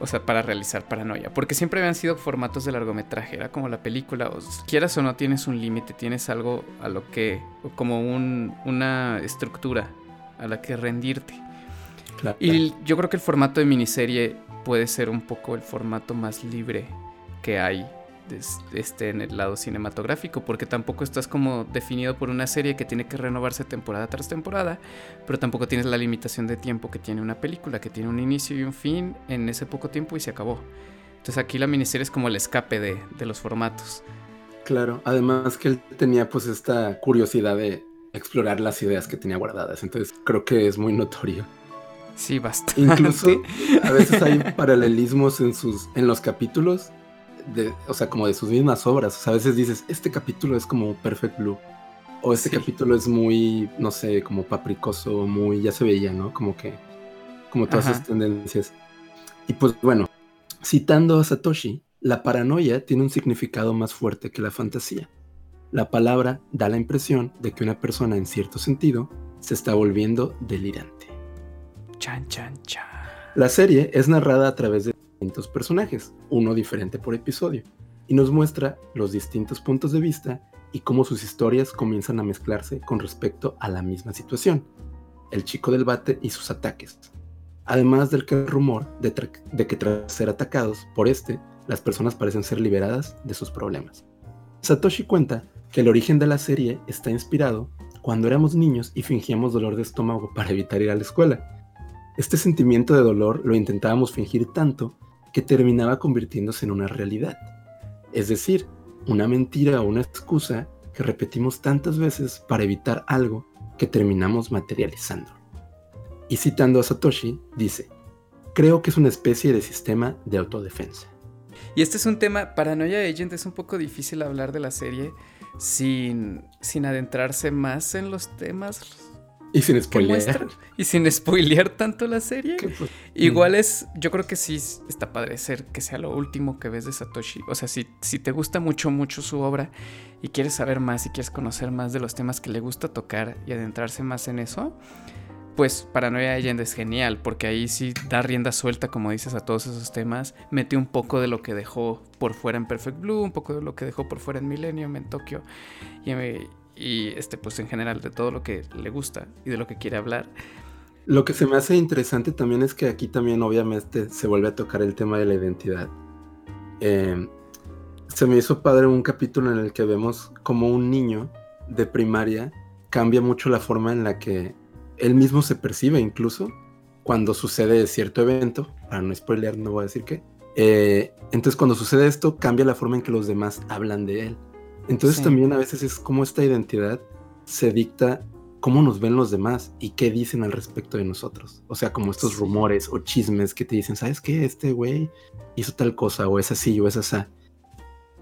B: o sea, para realizar paranoia. Porque siempre habían sido formatos de largometraje, era como la película, o quieras o no tienes un límite, tienes algo a lo que, como un, una estructura a la que rendirte. Y yo creo que el formato de miniserie puede ser un poco el formato más libre que hay este, en el lado cinematográfico, porque tampoco estás como definido por una serie que tiene que renovarse temporada tras temporada, pero tampoco tienes la limitación de tiempo que tiene una película, que tiene un inicio y un fin en ese poco tiempo y se acabó. Entonces aquí la miniserie es como el escape de, de los formatos.
A: Claro, además que él tenía pues esta curiosidad de explorar las ideas que tenía guardadas, entonces creo que es muy notorio.
B: Sí, bastante.
A: Incluso a veces hay paralelismos en sus en los capítulos o sea, como de sus mismas obras. O sea, a veces dices, este capítulo es como Perfect Blue. O este capítulo es muy, no sé, como papricoso, muy, ya se veía, ¿no? Como que, como todas esas tendencias. Y pues bueno, citando a Satoshi, la paranoia tiene un significado más fuerte que la fantasía. La palabra da la impresión de que una persona en cierto sentido se está volviendo delirante.
B: Chan, chan, chan.
A: La serie es narrada a través de personajes, uno diferente por episodio, y nos muestra los distintos puntos de vista y cómo sus historias comienzan a mezclarse con respecto a la misma situación, el chico del bate y sus ataques. Además del que rumor de, de que tras ser atacados por este, las personas parecen ser liberadas de sus problemas. Satoshi cuenta que el origen de la serie está inspirado cuando éramos niños y fingíamos dolor de estómago para evitar ir a la escuela. Este sentimiento de dolor lo intentábamos fingir tanto que terminaba convirtiéndose en una realidad. Es decir, una mentira o una excusa que repetimos tantas veces para evitar algo que terminamos materializando. Y citando a Satoshi, dice, creo que es una especie de sistema de autodefensa.
B: Y este es un tema, Paranoia Agent es un poco difícil hablar de la serie sin, sin adentrarse más en los temas
A: y sin spoilear.
B: Y sin spoilear tanto la serie. Pues, Igual es, yo creo que sí está padre ser que sea lo último que ves de Satoshi. O sea, si, si te gusta mucho, mucho su obra y quieres saber más y quieres conocer más de los temas que le gusta tocar y adentrarse más en eso, pues Paranoia Agent es genial, porque ahí sí da rienda suelta, como dices, a todos esos temas. Mete un poco de lo que dejó por fuera en Perfect Blue, un poco de lo que dejó por fuera en Millennium, en Tokio. Y, y este, pues en general de todo lo que le gusta y de lo que quiere hablar.
A: Lo que se me hace interesante también es que aquí también obviamente se vuelve a tocar el tema de la identidad. Em, se me hizo padre un capítulo en el que vemos como un niño de primaria cambia mucho la forma en la que él mismo se percibe incluso cuando sucede cierto evento, para no spoilear no voy a decir qué. Eh, entonces cuando sucede esto cambia la forma en que los demás hablan de él. Entonces también a veces es como esta identidad se dicta cómo nos ven los demás y qué dicen al respecto de nosotros. O sea, como estos rumores o chismes que te dicen, ¿sabes qué? Este güey hizo tal cosa o es así o es así.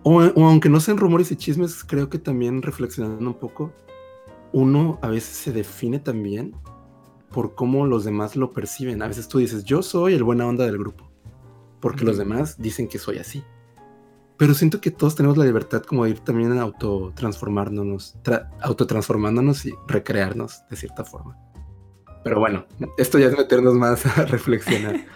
A: O, o, aunque no sean rumores y chismes, creo que también reflexionando un poco, uno a veces se define también por cómo los demás lo perciben. A veces tú dices, yo soy el buena onda del grupo, porque los demás dicen que soy así. Pero siento que todos tenemos la libertad como de ir también a autotransformándonos, autotransformándonos y recrearnos de cierta forma. Pero bueno, esto ya es meternos más a reflexionar.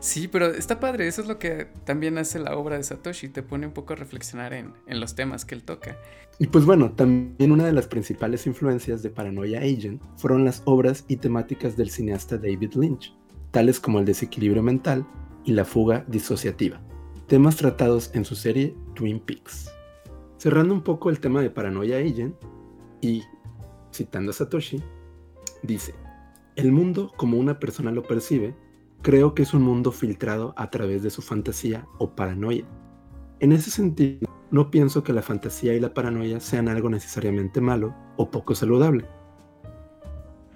B: Sí, pero está padre, eso es lo que también hace la obra de Satoshi, te pone un poco a reflexionar en, en, los temas que él toca.
A: Y pues bueno, también una de las principales influencias de Paranoia Agent fueron las obras y temáticas del cineasta David Lynch, tales como el desequilibrio mental y la fuga disociativa, temas tratados en su serie Twin Peaks. Cerrando un poco el tema de Paranoia Agent, y citando a Satoshi, dice, el mundo como una persona lo percibe Creo que es un mundo filtrado a través de su fantasía o paranoia. En ese sentido, no pienso que la fantasía y la paranoia sean algo necesariamente malo o poco saludable.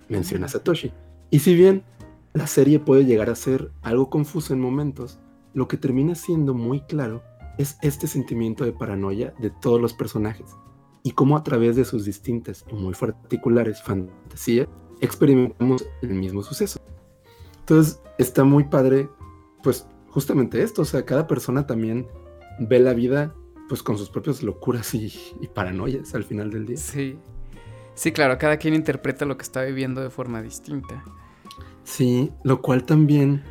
A: Menciona Satoshi. Y si bien la serie puede llegar a ser algo confusa en momentos, lo que termina siendo muy claro es este sentimiento de paranoia de todos los personajes y cómo a través de sus distintas y muy particulares fantasías experimentamos el mismo suceso. Entonces está muy padre, pues justamente esto, o sea, cada persona también ve la vida pues con sus propias locuras y, paranoias al final del día.
B: Sí, sí, claro, cada quien interpreta lo que está viviendo de forma distinta.
A: Sí, lo cual también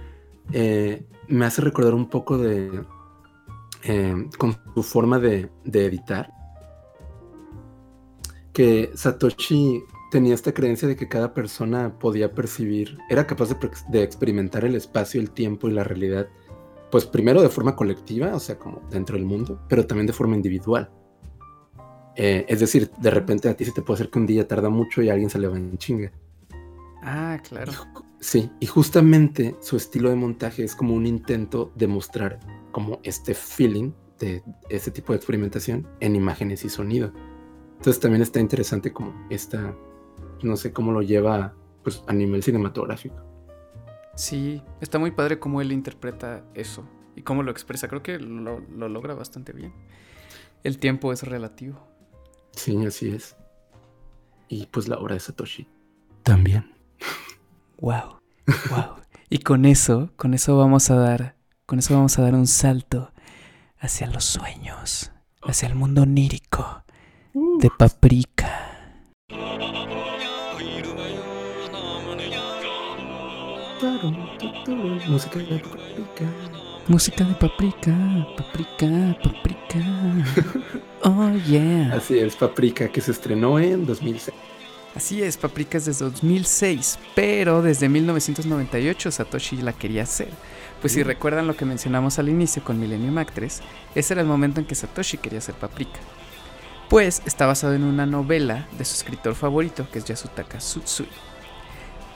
A: eh, me hace recordar un poco de eh, con su forma de, de editar. Que Satoshi tenía esta creencia de que cada persona podía percibir, era capaz de, experimentar el espacio, el tiempo y la realidad, pues primero de forma colectiva, o sea, como dentro del mundo, pero también de forma individual. Eh, es decir, de repente a ti se te puede hacer que un día tarda mucho y alguien se le va en chinga.
B: Ah, claro.
A: Sí, y justamente su estilo de montaje es como un intento de mostrar como este feeling de ese tipo de experimentación en imágenes y sonido. Entonces también está interesante como esta no sé cómo lo lleva pues, a nivel cinematográfico.
B: Sí, está muy padre cómo él interpreta eso y cómo lo expresa. Creo que lo, logra bastante bien. El tiempo es relativo.
A: Sí, así es. Y pues la obra de Satoshi también.
B: Wow, wow. y con eso, con eso vamos a dar, con eso vamos a dar un salto hacia los sueños, hacia el mundo onírico de Paprika.
A: Música de paprika.
B: Música de paprika, paprika, paprika. Oh, yeah.
A: Así es, Paprika, que se estrenó en 2006.
B: Así es, Paprika es desde 2006, pero desde 1998 Satoshi la quería hacer. Pues si recuerdan lo que mencionamos al inicio con Millennium Actress, ese era el momento en que Satoshi quería hacer Paprika. Pues está basado en una novela de su escritor favorito, que es Yasutaka Tsutsui.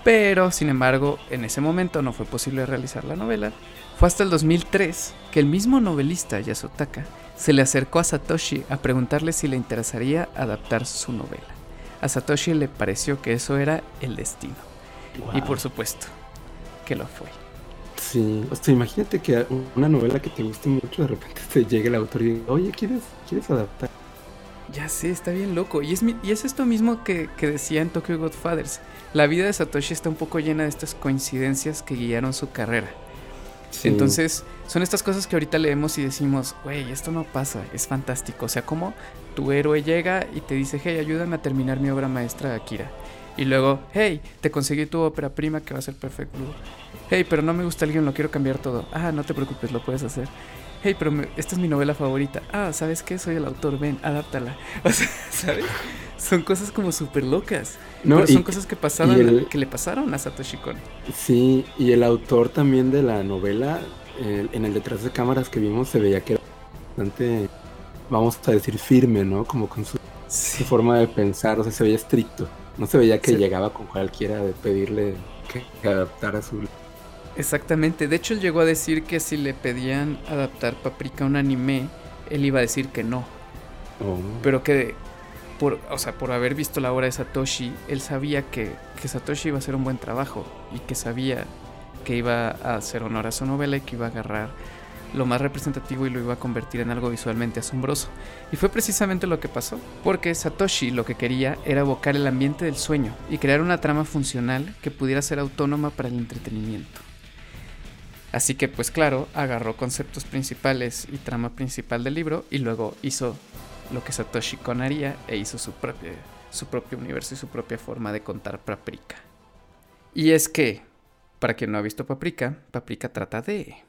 B: Pero, sin embargo, en ese momento no fue posible realizar la novela. Fue hasta el 2003 que el mismo novelista Yasutaka se le acercó a Satoshi a preguntarle si le interesaría adaptar su novela. A Satoshi le pareció que eso era el destino. Y por supuesto, que lo fue.
A: Sí, o sea, imagínate que una novela que te guste mucho, de repente te llegue el autor y diga, oye, ¿quieres, ¿quieres adaptar?
B: Ya sé, está bien loco. Y es, y es esto mismo que, que decía en Tokyo Godfathers. La vida de Satoshi está un poco llena de estas coincidencias que guiaron su carrera. Entonces, son estas cosas que ahorita leemos y decimos, güey, esto no pasa, es fantástico. O sea, como tu héroe llega y te dice, hey, ayúdame a terminar mi obra maestra, Akira. Y luego, hey, te conseguí tu ópera prima que va a ser perfecto. Hey, pero no me gusta alguien, lo quiero cambiar todo. Ah, no te preocupes, lo puedes hacer hey, pero esta es mi novela favorita. Ah, ¿sabes qué? Soy el autor, ven, adáptala. O sea, ¿sabes? Son cosas como súper locas. No, pero son cosas que pasaron, que le pasaron a Satoshi Kon.
A: Sí, y el autor también de la novela, en el detrás de cámaras que vimos, se veía que era bastante, vamos a decir, firme, ¿no? Como con su, forma de pensar, o sea, se veía estricto. No se veía que llegaba con cualquiera de pedirle que, que adaptara su
B: Exactamente, de hecho él llegó a decir que si le pedían adaptar Paprika a un anime, él iba a decir que no. Oh. Pero que por, o sea, por haber visto la obra de Satoshi, él sabía que, que, Satoshi iba a hacer un buen trabajo y que sabía que iba a hacer honor a su novela y que iba a agarrar lo más representativo y lo iba a convertir en algo visualmente asombroso. Y fue precisamente lo que pasó, porque Satoshi lo que quería era evocar el ambiente del sueño y crear una trama funcional que pudiera ser autónoma para el entretenimiento. Así que pues claro, agarró conceptos principales y trama principal del libro y luego hizo lo que Satoshi Kon haría e hizo su propio, su propio universo y su propia forma de contar Paprika. Y es que, para quien no ha visto Paprika, Paprika trata de...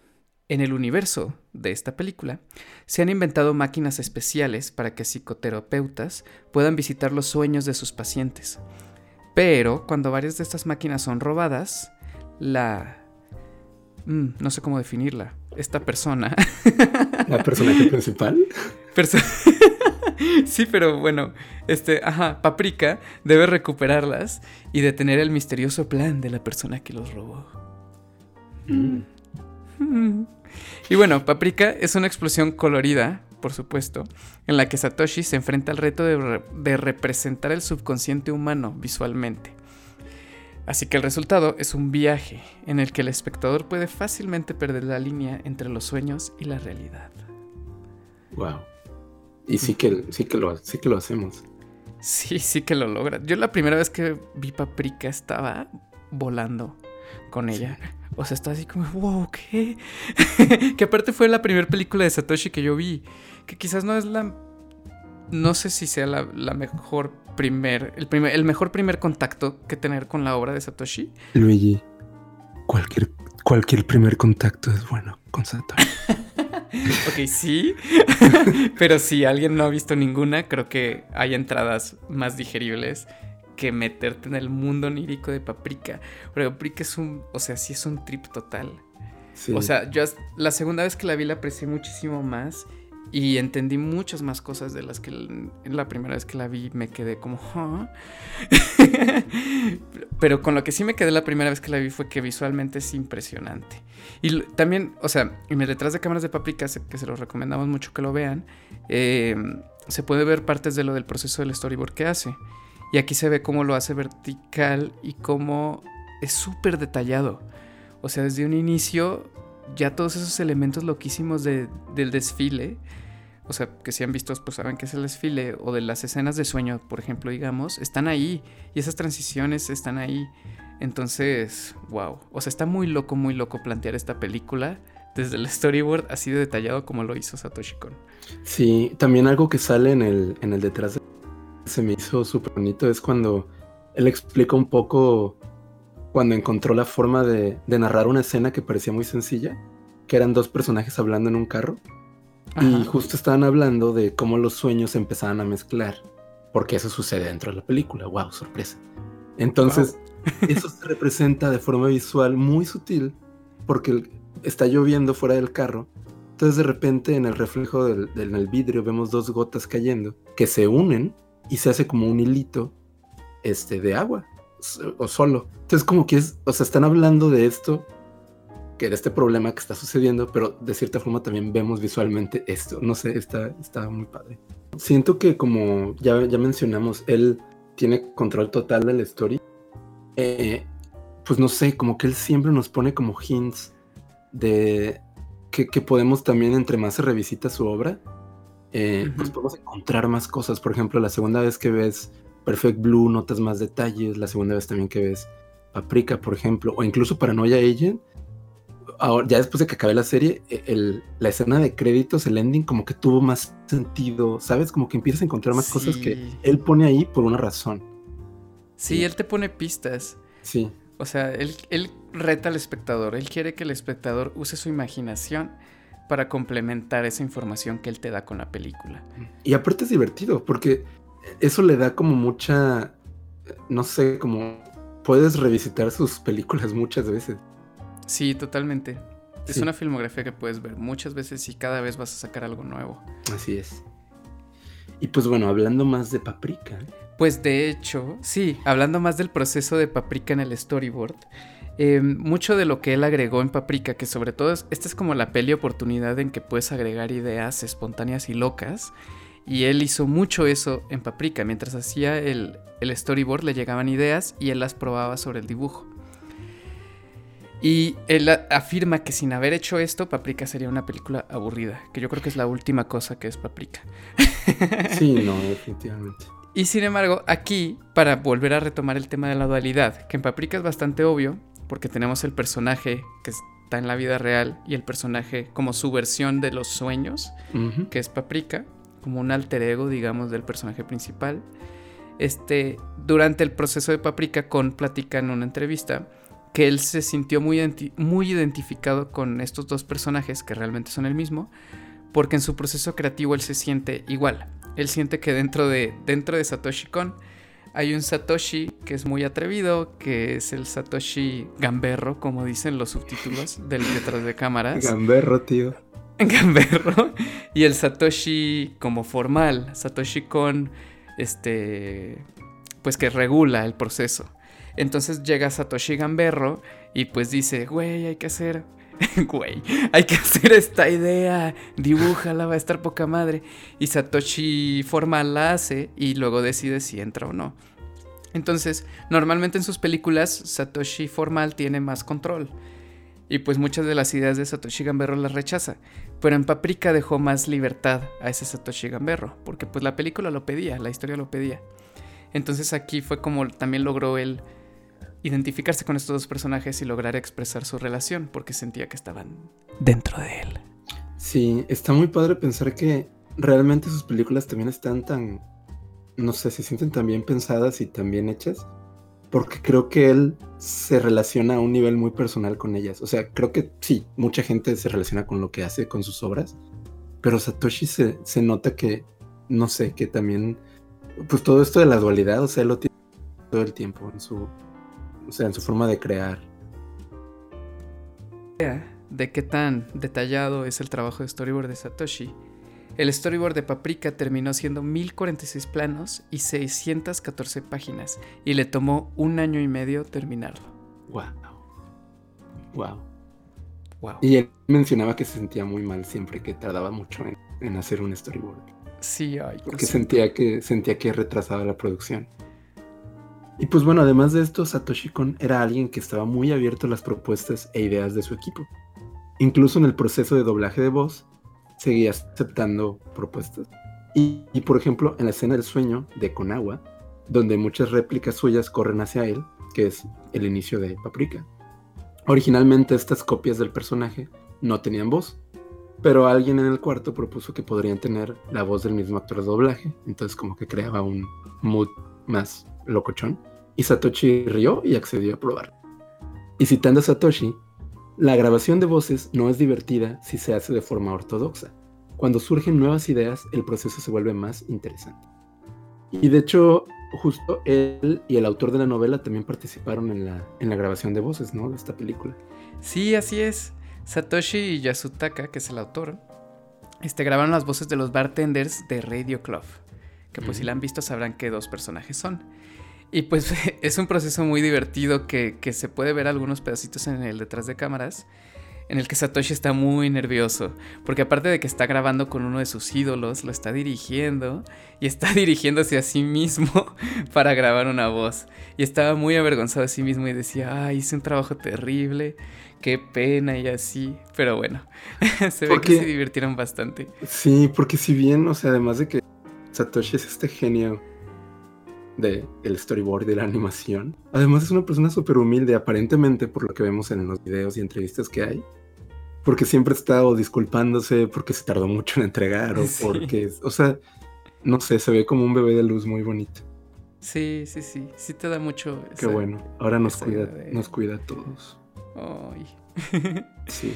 B: En el universo de esta película, se han inventado máquinas especiales para que psicoterapeutas puedan visitar los sueños de sus pacientes. Pero cuando varias de estas máquinas son robadas, la... Mm, no sé cómo definirla. Esta persona.
A: ¿La personaje principal?
B: sí, pero bueno, este, ajá, Paprika debe recuperarlas y detener el misterioso plan de la persona que los robó. Mm. Y bueno, Paprika es una explosión colorida, por supuesto, en la que Satoshi se enfrenta al reto de, representar el subconsciente humano visualmente. Así que el resultado es un viaje en el que el espectador puede fácilmente perder la línea entre los sueños y la realidad.
A: Wow. Y sí que, sí que, lo, sí que lo hacemos.
B: Sí, sí que lo logra. Yo la primera vez que vi Paprika estaba volando con ella. O sea, estaba así como, wow, ¿qué? que aparte fue la primera película de Satoshi que yo vi. Que quizás no es la. No sé si sea la, mejor primer el, primer. el mejor primer contacto que tener con la obra de Satoshi.
A: Luigi, cualquier, cualquier primer contacto es bueno con Satoshi.
B: ok, sí. Pero si alguien no ha visto ninguna, creo que hay entradas más digeribles que meterte en el mundo onírico de Paprika. Porque Paprika es un, o sea, sí es un trip total. O sea, yo la segunda vez que la vi la aprecié muchísimo más y entendí muchas más cosas de las que la primera vez que la vi me quedé como... Pero con lo que sí me quedé la primera vez que la vi fue que visualmente es impresionante. Y también, o sea, en el detrás de cámaras de Paprika, que se los recomendamos mucho que lo vean, em, se puede ver partes de lo del proceso del storyboard que hace. Y aquí se ve cómo lo hace vertical y cómo es súper detallado. O sea, desde un inicio ya todos esos elementos loquísimos del desfile, o sea, que si han visto, pues saben que es el desfile, o de las escenas de sueño, por ejemplo, digamos, están ahí, y esas transiciones están ahí. Entonces, wow, o sea, está muy loco, muy loco plantear esta película desde el storyboard así de detallado como lo hizo Satoshi Kon.
A: Sí, también algo que sale en el, en el detrás de... se me hizo súper bonito es cuando él explica un poco cuando encontró la forma de, narrar una escena que parecía muy sencilla, que eran dos personajes hablando en un carro. Y justo estaban hablando de cómo los sueños se empezaban a mezclar, porque eso sucede dentro de la película. ¡Wow! Sorpresa. Entonces, eso se representa de forma visual muy sutil, porque está lloviendo fuera del carro. Entonces, de repente, en el reflejo del, vidrio, vemos dos gotas cayendo que se unen y se hace como un hilito este, de agua o solo. Entonces como que es, o sea, están hablando de esto, que de este problema que está sucediendo, pero de cierta forma también vemos visualmente esto. No sé, está, está muy padre. Siento que como ya, ya mencionamos, él tiene control total de la story. Eh, pues no sé, como que él siempre nos pone como hints de que, podemos también, entre más se revisita su obra, eh, pues podemos encontrar más cosas. Por ejemplo, la segunda vez que ves Perfect Blue notas más detalles, la segunda vez también que ves Paprika, por ejemplo, o incluso Paranoia Agent. Ahora, ya después de que acabé la serie, e, la escena de créditos, el ending, como que tuvo más sentido, ¿sabes? Como que empiezas a encontrar más cosas que él pone ahí por una razón.
B: Sí, él te pone pistas.
A: Sí.
B: O sea, él, él reta al espectador, él quiere que el espectador use su imaginación para complementar esa información que él te da con la película.
A: Y aparte es divertido, porque eso le da como mucha, no sé, como puedes revisitar sus películas muchas veces.
B: Sí, totalmente. Es una filmografía que puedes ver muchas veces y cada vez vas a sacar algo nuevo.
A: Así es. Y pues bueno, hablando más de Paprika.
B: Pues de hecho, sí, hablando más del proceso de Paprika en el storyboard, eh, mucho de lo que él agregó en Paprika, que sobre todo es, esta es como la peli oportunidad en que puedes agregar ideas espontáneas y locas, y él hizo mucho eso en Paprika. Mientras hacía el, storyboard le llegaban ideas y él las probaba sobre el dibujo. Y él afirma que sin haber hecho esto, Paprika sería una película aburrida, que yo creo que es la última cosa que es Paprika.
A: Sí, no, definitivamente.
B: Y sin embargo, aquí, para volver a retomar el tema de la dualidad, que en Paprika es bastante obvio, porque tenemos el personaje que está en la vida real y el personaje como su versión de los sueños, que es Paprika, como un alter ego, digamos, del personaje principal. Este, durante el proceso de Paprika, Con platica en una entrevista que él se sintió muy, identi- muy identificado con estos dos personajes, que realmente son el mismo, porque en su proceso creativo él se siente igual. Él siente que dentro de, dentro de Satoshi Kon hay un Satoshi que es muy atrevido, que es el Satoshi gamberro, como dicen los subtítulos del detrás de cámaras.
A: Gamberro, tío.
B: Gamberro. Y el Satoshi como formal, Satoshi con este pues que regula el proceso. Entonces llega Satoshi Gamberro y pues dice, güey, hay que hacer güey, hay que hacer esta idea, dibújala, va a estar poca madre. Y Satoshi formal la hace y luego decide si entra o no. Entonces, normalmente en sus películas Satoshi formal tiene más control. Y pues muchas de las ideas de Satoshi Gamberro las rechaza. Pero en Paprika dejó más libertad a ese Satoshi Gamberro. Porque pues la película lo pedía, la historia lo pedía. Entonces aquí fue como también logró él identificarse con estos dos personajes y lograr expresar su relación. Porque sentía que estaban dentro de él.
A: Sí, está muy padre pensar que realmente sus películas también están tan, no sé, se sienten tan bien pensadas y tan bien hechas, porque creo que él se relaciona a un nivel muy personal con ellas. O sea, creo que sí, mucha gente se relaciona con lo que hace, con sus obras, pero Satoshi se, se nota que, no sé, que también, pues todo esto de la dualidad, o sea, él lo tiene todo el tiempo en su, o sea, en su forma de crear.
B: de qué tan detallado es el trabajo de storyboard de Satoshi, el storyboard de Paprika terminó siendo 1046 planos y 614 páginas, y le tomó un año y medio terminarlo.
A: Wow. Wow.
B: Wow.
A: Y él mencionaba que se sentía muy mal siempre que tardaba mucho en, en hacer un storyboard.
B: Sí, ay,
A: Porque sentía que, sentía que retrasaba la producción. Y pues bueno, además de esto, Satoshi Kon era alguien que estaba muy abierto a las propuestas e ideas de su equipo. Incluso en el proceso de doblaje de voz, seguía aceptando propuestas. Y, por ejemplo, en la escena del sueño de Konawa, donde muchas réplicas suyas corren hacia él, que es el inicio de Paprika. Originalmente estas copias del personaje no tenían voz, pero alguien en el cuarto propuso que podrían tener la voz del mismo actor de doblaje, entonces como que creaba un mood más locochón. Y Satoshi rió y accedió a probar. Y citando a Satoshi, la grabación de voces no es divertida si se hace de forma ortodoxa. Cuando surgen nuevas ideas, el proceso se vuelve más interesante. Y de hecho, justo él y el autor de la novela también participaron en la, en la grabación de voces, ¿no? De esta película.
B: Sí, así es. Satoshi Yasutaka, que es el autor, este, grabaron las voces de los bartenders de Radio Club. Que pues si la han visto sabrán qué dos personajes son. Y pues es un proceso muy divertido que, que, se puede ver algunos pedacitos en el detrás de cámaras, en el que Satoshi está muy nervioso, porque aparte de que está grabando con uno de sus ídolos, lo está dirigiendo y está dirigiéndose a sí mismo para grabar una voz. Y estaba muy avergonzado de sí mismo y decía, ay, hice un trabajo terrible, qué pena y así. Pero bueno, se porque, ve que se divirtieron bastante.
A: Sí, porque si bien, o sea, además de que Satoshi es este genio del de storyboard de la animación. Además es una persona súper humilde, aparentemente, por lo que vemos en los videos y entrevistas que hay. Porque siempre ha estado disculpándose porque se tardó mucho en entregar o sí. porque, o sea, no sé, se ve como un bebé de luz muy bonito.
B: Sí, sí, sí, sí te da mucho.
A: Qué bueno, ahora nos cuida, de... nos cuida a todos.
B: Ay.
A: sí.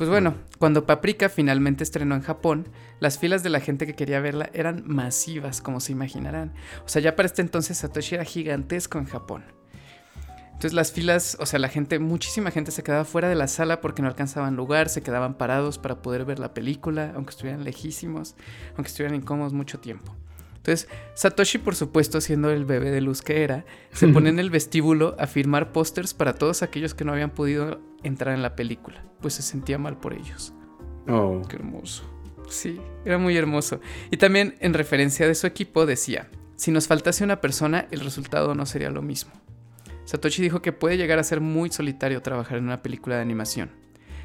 B: Pues bueno, cuando Paprika finalmente estrenó en Japón, las filas de la gente que quería verla eran masivas, como se imaginarán. O sea, ya para este entonces Satoshi era gigantesco en Japón. Entonces las filas, o sea, la gente, muchísima gente se quedaba fuera de la sala porque no alcanzaban lugar, se quedaban parados para poder ver la película, aunque estuvieran lejísimos, aunque estuvieran incómodos mucho tiempo. Entonces, Satoshi, por supuesto, siendo el bebé de luz que era, se pone en el vestíbulo a firmar pósters para todos aquellos que no habían podido entrar en la película, pues se sentía mal por ellos.
A: Oh.
B: Qué hermoso. Sí, era muy hermoso. Y también en referencia de su equipo decía, si nos faltase una persona, el resultado no sería lo mismo. Satoshi dijo que puede llegar a ser muy solitario trabajar en una película de animación.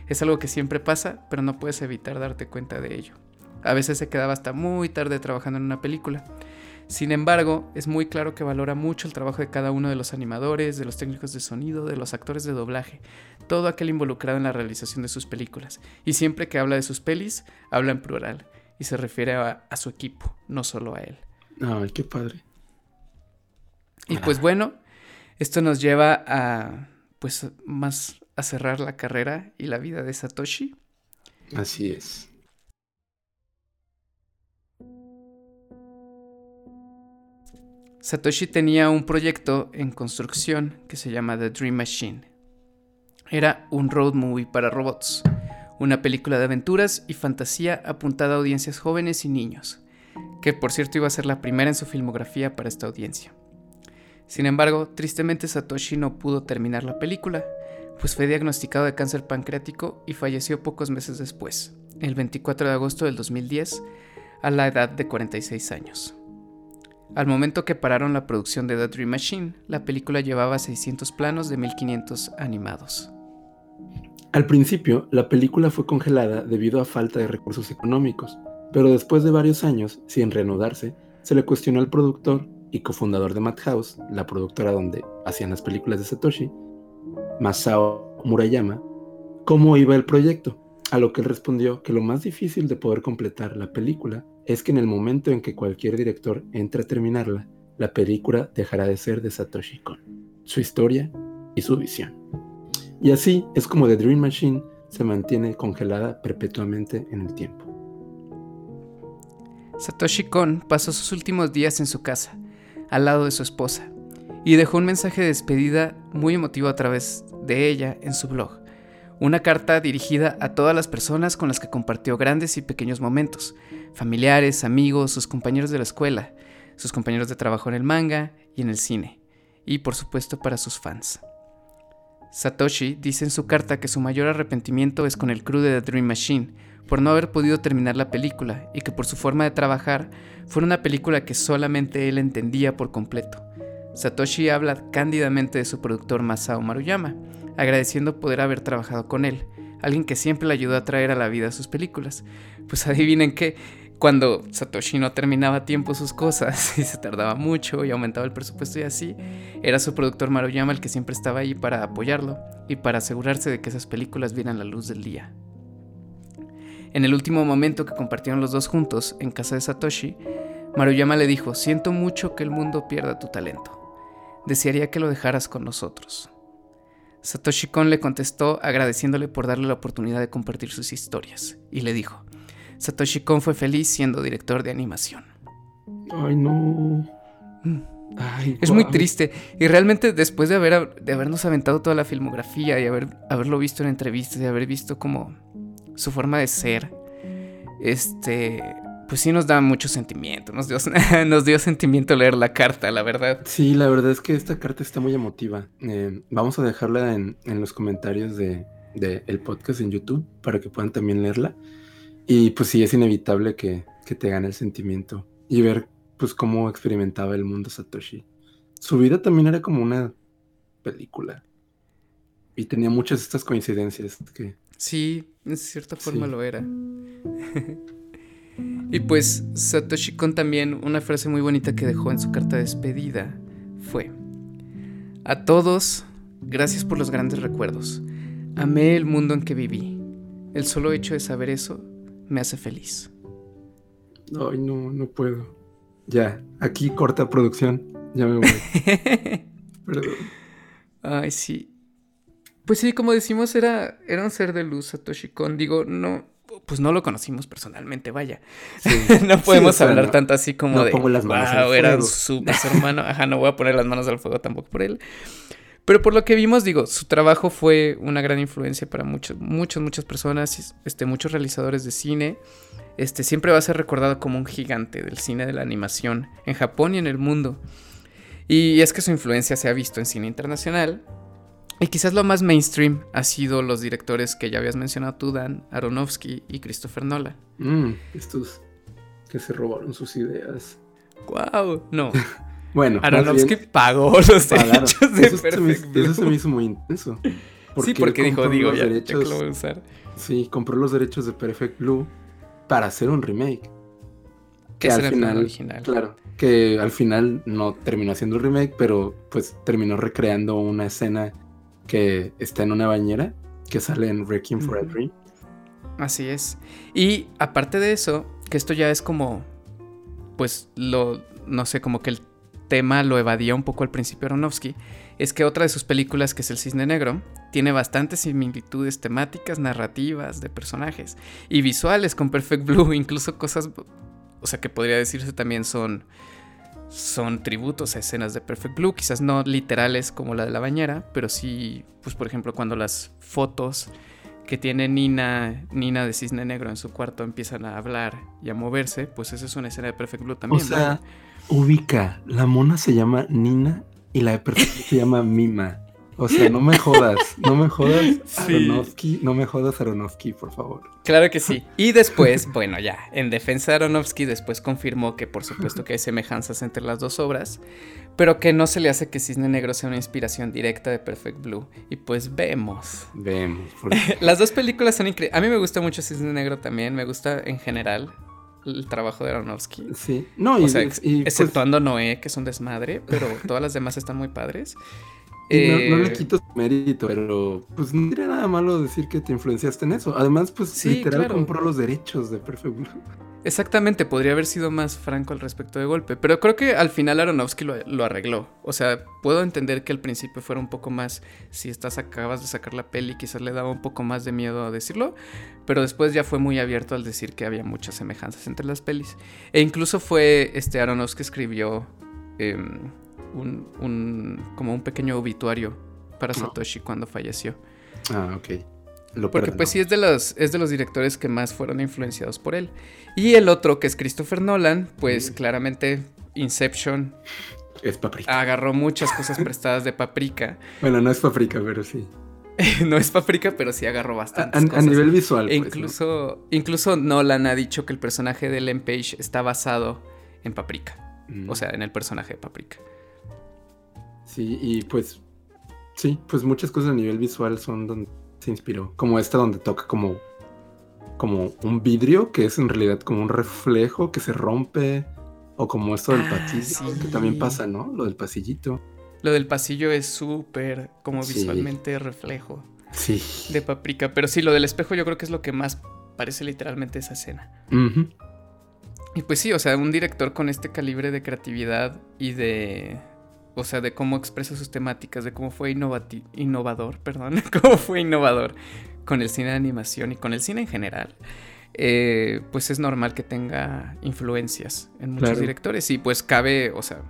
B: Es algo que siempre pasa, pero no puedes evitar darte cuenta de ello. A veces se quedaba hasta muy tarde trabajando en una película. Sin embargo, es muy claro que valora mucho el trabajo de cada uno de los animadores, de los técnicos de sonido, de los actores de doblaje, todo aquel involucrado en la realización de sus películas. Y siempre que habla de sus pelis, habla en plural y se refiere a, su equipo, no solo a él.
A: Ay, qué padre.
B: Y pues bueno, esto nos lleva a pues más a cerrar la carrera y la vida de Satoshi.
A: Así es.
B: Satoshi tenía un proyecto en construcción que se llama The Dream Machine. Era un road movie para robots, una película de aventuras y fantasía apuntada a audiencias jóvenes y niños, que por cierto iba a ser la primera en su filmografía para esta audiencia. Sin embargo, tristemente Satoshi no pudo terminar la película, pues fue diagnosticado de cáncer pancreático y falleció pocos meses después, el 24 de agosto del 2010, a la edad de 46 años. Al momento que pararon la producción de The Dream Machine, la película llevaba 600 planos de 1500 animados.
A: Al principio, la película fue congelada debido a falta de recursos económicos, pero después de varios años, sin reanudarse, se le cuestionó al productor y cofundador de Madhouse, la productora donde hacían las películas de Satoshi, Masao Murayama, cómo iba el proyecto, a lo que él respondió que lo más difícil de poder completar la película es que en el momento en que cualquier director entre a terminarla, la película dejará de ser de Satoshi Kon, su historia y su visión. Y así es como The Dream Machine se mantiene congelada perpetuamente en el tiempo.
B: Satoshi Kon pasó sus últimos días en su casa, al lado de su esposa, y dejó un mensaje de despedida muy emotivo a través de ella en su blog. Una carta dirigida a todas las personas con las que compartió grandes y pequeños momentos, familiares, amigos, sus compañeros de la escuela, sus compañeros de trabajo en el manga y en el cine, y por supuesto para sus fans. Satoshi dice en su carta que su mayor arrepentimiento es con el crew de The Dream Machine, por no haber podido terminar la película y que por su forma de trabajar fue una película que solamente él entendía por completo. Satoshi habla cándidamente de su productor Masao Maruyama, agradeciendo poder haber trabajado con él, alguien que siempre le ayudó a traer a la vida sus películas. Pues adivinen qué, cuando Satoshi no terminaba a tiempo sus cosas y se tardaba mucho y aumentaba el presupuesto y así, era su productor Maruyama el que siempre estaba ahí para apoyarlo y para asegurarse de que esas películas vieran la luz del día. En el último momento que compartieron los dos juntos en casa de Satoshi, Maruyama le dijo, siento mucho que el mundo pierda tu talento. Desearía que lo dejaras con nosotros. Satoshi Kon le contestó agradeciéndole por darle la oportunidad de compartir sus historias, y le dijo, Satoshi Kon fue feliz siendo director de animación.
A: Ay, no.
B: Mm. es muy triste. Y realmente después de, haber, de habernos aventado toda la filmografía y haber, haberlo visto en entrevistas y haber visto como su forma de ser, este, pues sí nos da mucho sentimiento. Nos dio, nos dio sentimiento leer la carta, la verdad.
A: Sí, la verdad es que esta carta está muy emotiva. Eh, vamos a dejarla en, los comentarios de, el podcast en YouTube para que puedan también leerla. Y pues sí, es inevitable que, te gane el sentimiento y ver pues cómo experimentaba el mundo Satoshi. Su vida también era como una película. Y tenía muchas estas coincidencias que...
B: Sí, en cierta forma lo era. y pues Satoshi Kon también, una frase muy bonita que dejó en su carta de despedida fue, a todos, gracias por los grandes recuerdos. Amé el mundo en que viví. El solo hecho de saber eso me hace feliz.
A: Ay, no, no puedo. Ya, aquí corta producción. Ya me voy. Perdón.
B: Ay, sí. Pues sí, como decimos, era, era un ser de luz, Satoshi Kon. Digo, no, pues no lo conocimos personalmente, vaya. no podemos hablar tanto así como de.
A: Pongo las manos al fuego.
B: era su hermano. Ajá, no voy a poner las manos al fuego tampoco por él. Pero por lo que vimos, digo, su trabajo fue una gran influencia para muchos, muchas, muchas personas, este, muchos realizadores de cine. Este, siempre va a ser recordado como un gigante del cine de la animación en Japón y en el mundo. Y es que su influencia se ha visto en cine internacional. Y quizás lo más mainstream ha sido los directores que ya habías mencionado tú, Dan, Aronofsky y Christopher Nolan.
A: Mm, estos que se robaron sus ideas.
B: ¡Wow! No.
A: Bueno,
B: Aronofsky pagó los derechos de
A: eso Perfect Blue. Eso se me hizo muy intenso.
B: sí, porque dijo, digo, ya, derechos, que lo voy a usar.
A: Sí, compró los derechos de Perfect Blue para hacer un remake.
B: Que al final, original.
A: Claro, que al final no terminó haciendo el remake, pero pues terminó recreando una escena que está en una bañera que sale en Wrecking for a Dream.
B: Así es. Y aparte de eso, que esto ya es como, pues lo, no sé, como que el tema lo evadía un poco al principio Aronofsky, es que otra de sus películas, que es El Cisne Negro, tiene bastantes similitudes temáticas, narrativas, de personajes y visuales con Perfect Blue, incluso cosas, o sea, que podría decirse también son, son tributos a escenas de Perfect Blue, quizás no literales como la de la bañera, pero sí, pues por ejemplo, cuando las fotos que tiene Nina, Nina de Cisne Negro en su cuarto empiezan a hablar y a moverse, pues esa es una escena de Perfect Blue también.
A: O sea, ubica, la mona se llama Nina y la de Perfect Blue se llama Mima. O sea, no me jodas, no me jodas Aronofsky, no me jodas Aronofsky, por favor.
B: Claro que sí. Y después, bueno, ya, en defensa de Aronofsky, después confirmó que por supuesto que hay semejanzas entre las dos obras, pero que no se le hace que Cisne Negro sea una inspiración directa de Perfect Blue. Y pues vemos.
A: Vemos.
B: las dos películas son increíbles. A mí me gusta mucho Cisne Negro también, me gusta en general el trabajo de Aronofsky.
A: Sí,
B: no, y, pues exceptuando Noé, que es un desmadre, pero todas las demás están muy padres
A: no, le eh, quito mérito, pero pues no tiene nada malo decir que te influenciaste en eso. Además, pues literal compró los derechos de Perfect Blue.
B: Exactamente, podría haber sido más franco al respecto de golpe, pero creo que al final Aronofsky lo, arregló. O sea, puedo entender que al principio fuera un poco más, si estás acabas de sacar la peli, quizás le daba un poco más de miedo a decirlo, pero después ya fue muy abierto al decir que había muchas semejanzas entre las pelis. E incluso fue este Aronofsky escribió em, un, como un pequeño obituario para Satoshi cuando falleció.
A: Ah, ok.
B: Lo Porque pues sí es de, los, es de los directores que más fueron influenciados por él. Y el otro, que es Christopher Nolan, pues claramente Inception.
A: Es Paprika.
B: Agarró muchas cosas prestadas de Paprika.
A: Bueno, no es Paprika, pero sí.
B: no es Paprika, pero sí agarró bastante.
A: A, nivel visual.
B: E pues, incluso, incluso Nolan ha dicho que el personaje de Ellen Page está basado en Paprika. Mm. O sea, en el personaje de Paprika.
A: Sí, y pues sí, pues muchas cosas a nivel visual son donde se inspiró. Como esta donde toca como, como un vidrio, que es en realidad como un reflejo que se rompe. O como esto del ah, pasillo, que también pasa, ¿no? Lo del pasillito.
B: Lo del pasillo es súper como visualmente reflejo.
A: Sí.
B: De paprika. Pero sí, lo del espejo yo creo que es lo que más parece literalmente esa escena. Y pues sí, o sea, un director con este calibre de creatividad y de, o sea, de cómo expresa sus temáticas, de cómo fue innovador, perdón, cómo fue innovador con el cine de animación y con el cine en general, eh, pues es normal que tenga influencias en muchos directores y pues cabe, o sea,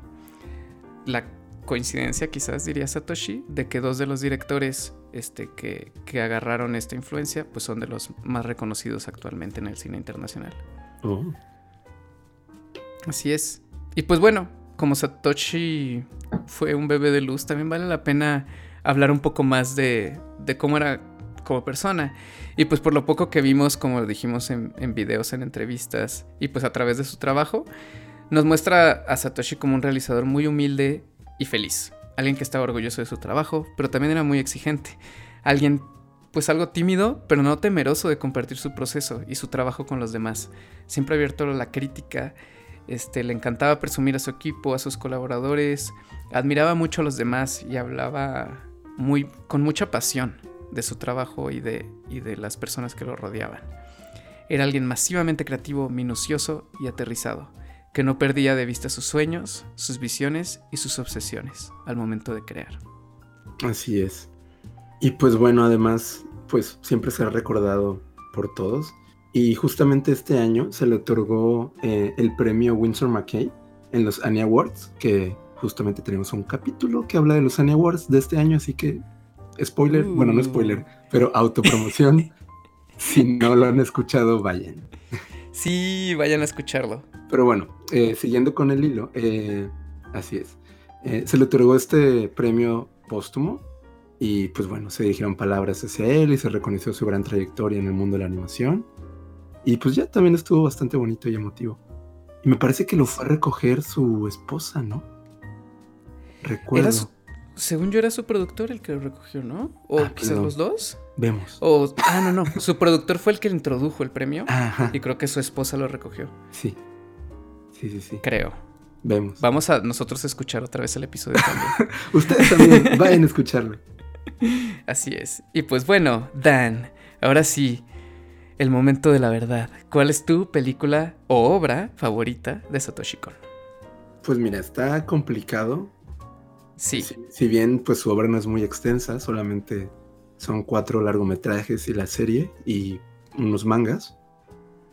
B: la coincidencia quizás diría Satoshi de que dos de los directores este, que, que agarraron esta influencia pues son de los más reconocidos actualmente en el cine internacional. Oh. Así es. Y pues bueno, como Satoshi fue un bebé de luz, también vale la pena hablar un poco más de, cómo era como persona. Y pues por lo poco que vimos, como dijimos en, videos, en entrevistas, y pues a través de su trabajo, nos muestra a Satoshi como un realizador muy humilde y feliz. Alguien que estaba orgulloso de su trabajo, pero también era muy exigente. Alguien pues algo tímido, pero no temeroso de compartir su proceso y su trabajo con los demás. Siempre abierto a la crítica este, le encantaba presumir a su equipo, a sus colaboradores, admiraba mucho a los demás y hablaba muy, con mucha pasión de su trabajo y de, y de las personas que lo rodeaban. Era alguien masivamente creativo, minucioso y aterrizado, que no perdía de vista sus sueños, sus visiones y sus obsesiones al momento de crear.
A: Así es. Y pues bueno, además, pues siempre será recordado por todos y justamente este año se le otorgó eh, el premio Winsor McKay en los Annie Awards, que justamente tenemos un capítulo que habla de los Annie Awards de este año, así que spoiler, bueno, no spoiler, uh. pero autopromoción. si no lo han escuchado, vayan.
B: Sí, vayan a escucharlo.
A: Pero bueno, eh, siguiendo con el hilo, eh, así es. se le otorgó este premio póstumo y pues bueno, se dijeron palabras hacia él y se reconoció su gran trayectoria en el mundo de la animación. Y pues ya también estuvo bastante bonito y emotivo. Y me parece que lo fue a recoger su esposa, ¿no?
B: Recuerdo. según yo era su productor el que lo recogió, ¿no? O ah, quizás los dos.
A: Vemos.
B: O, ah, no, no. Su productor fue el que introdujo el premio. Ajá. Y creo que su esposa lo recogió.
A: Sí. Sí, sí, sí.
B: Creo.
A: vemos.
B: Vamos a nosotros a escuchar otra vez el episodio también.
A: Ustedes también, vayan a escucharlo.
B: Así es. Y pues bueno, Dan, ahora sí, el momento de la verdad. ¿Cuál es tu película o obra favorita de Satoshi Kon?
A: Pues mira, está complicado.
B: Sí.
A: Si, si bien pues su obra no es muy extensa, solamente son cuatro largometrajes y la serie y unos mangas.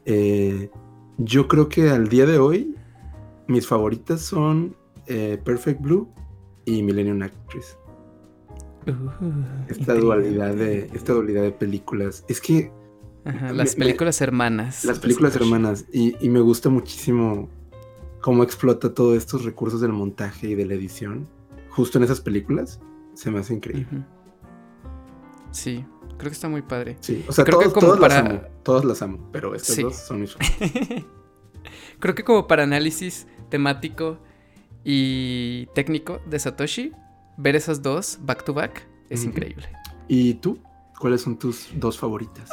A: Eh, yo creo que al día de hoy mis favoritas son eh, Perfect Blue y Millennium Actress.
B: Uh,
A: Esta dualidad de esta dualidad de películas. Es que
B: Ajá, las
A: me-
B: películas hermanas.
A: las películas hermanas y, y me gusta muchísimo cómo explota todos estos recursos del montaje y de la edición justo en esas películas. Se me hace increíble.
B: Sí, creo que está muy padre.
A: Sí, o sea,
B: Creo que
A: todos,
B: como
A: todas las amo, todas las amo, pero estas
B: Sí.
A: dos son mis.
B: Creo que como para análisis temático y técnico de Satoshi, ver esas dos back to back es increíble.
A: ¿Y tú? ¿Cuáles son tus dos favoritas?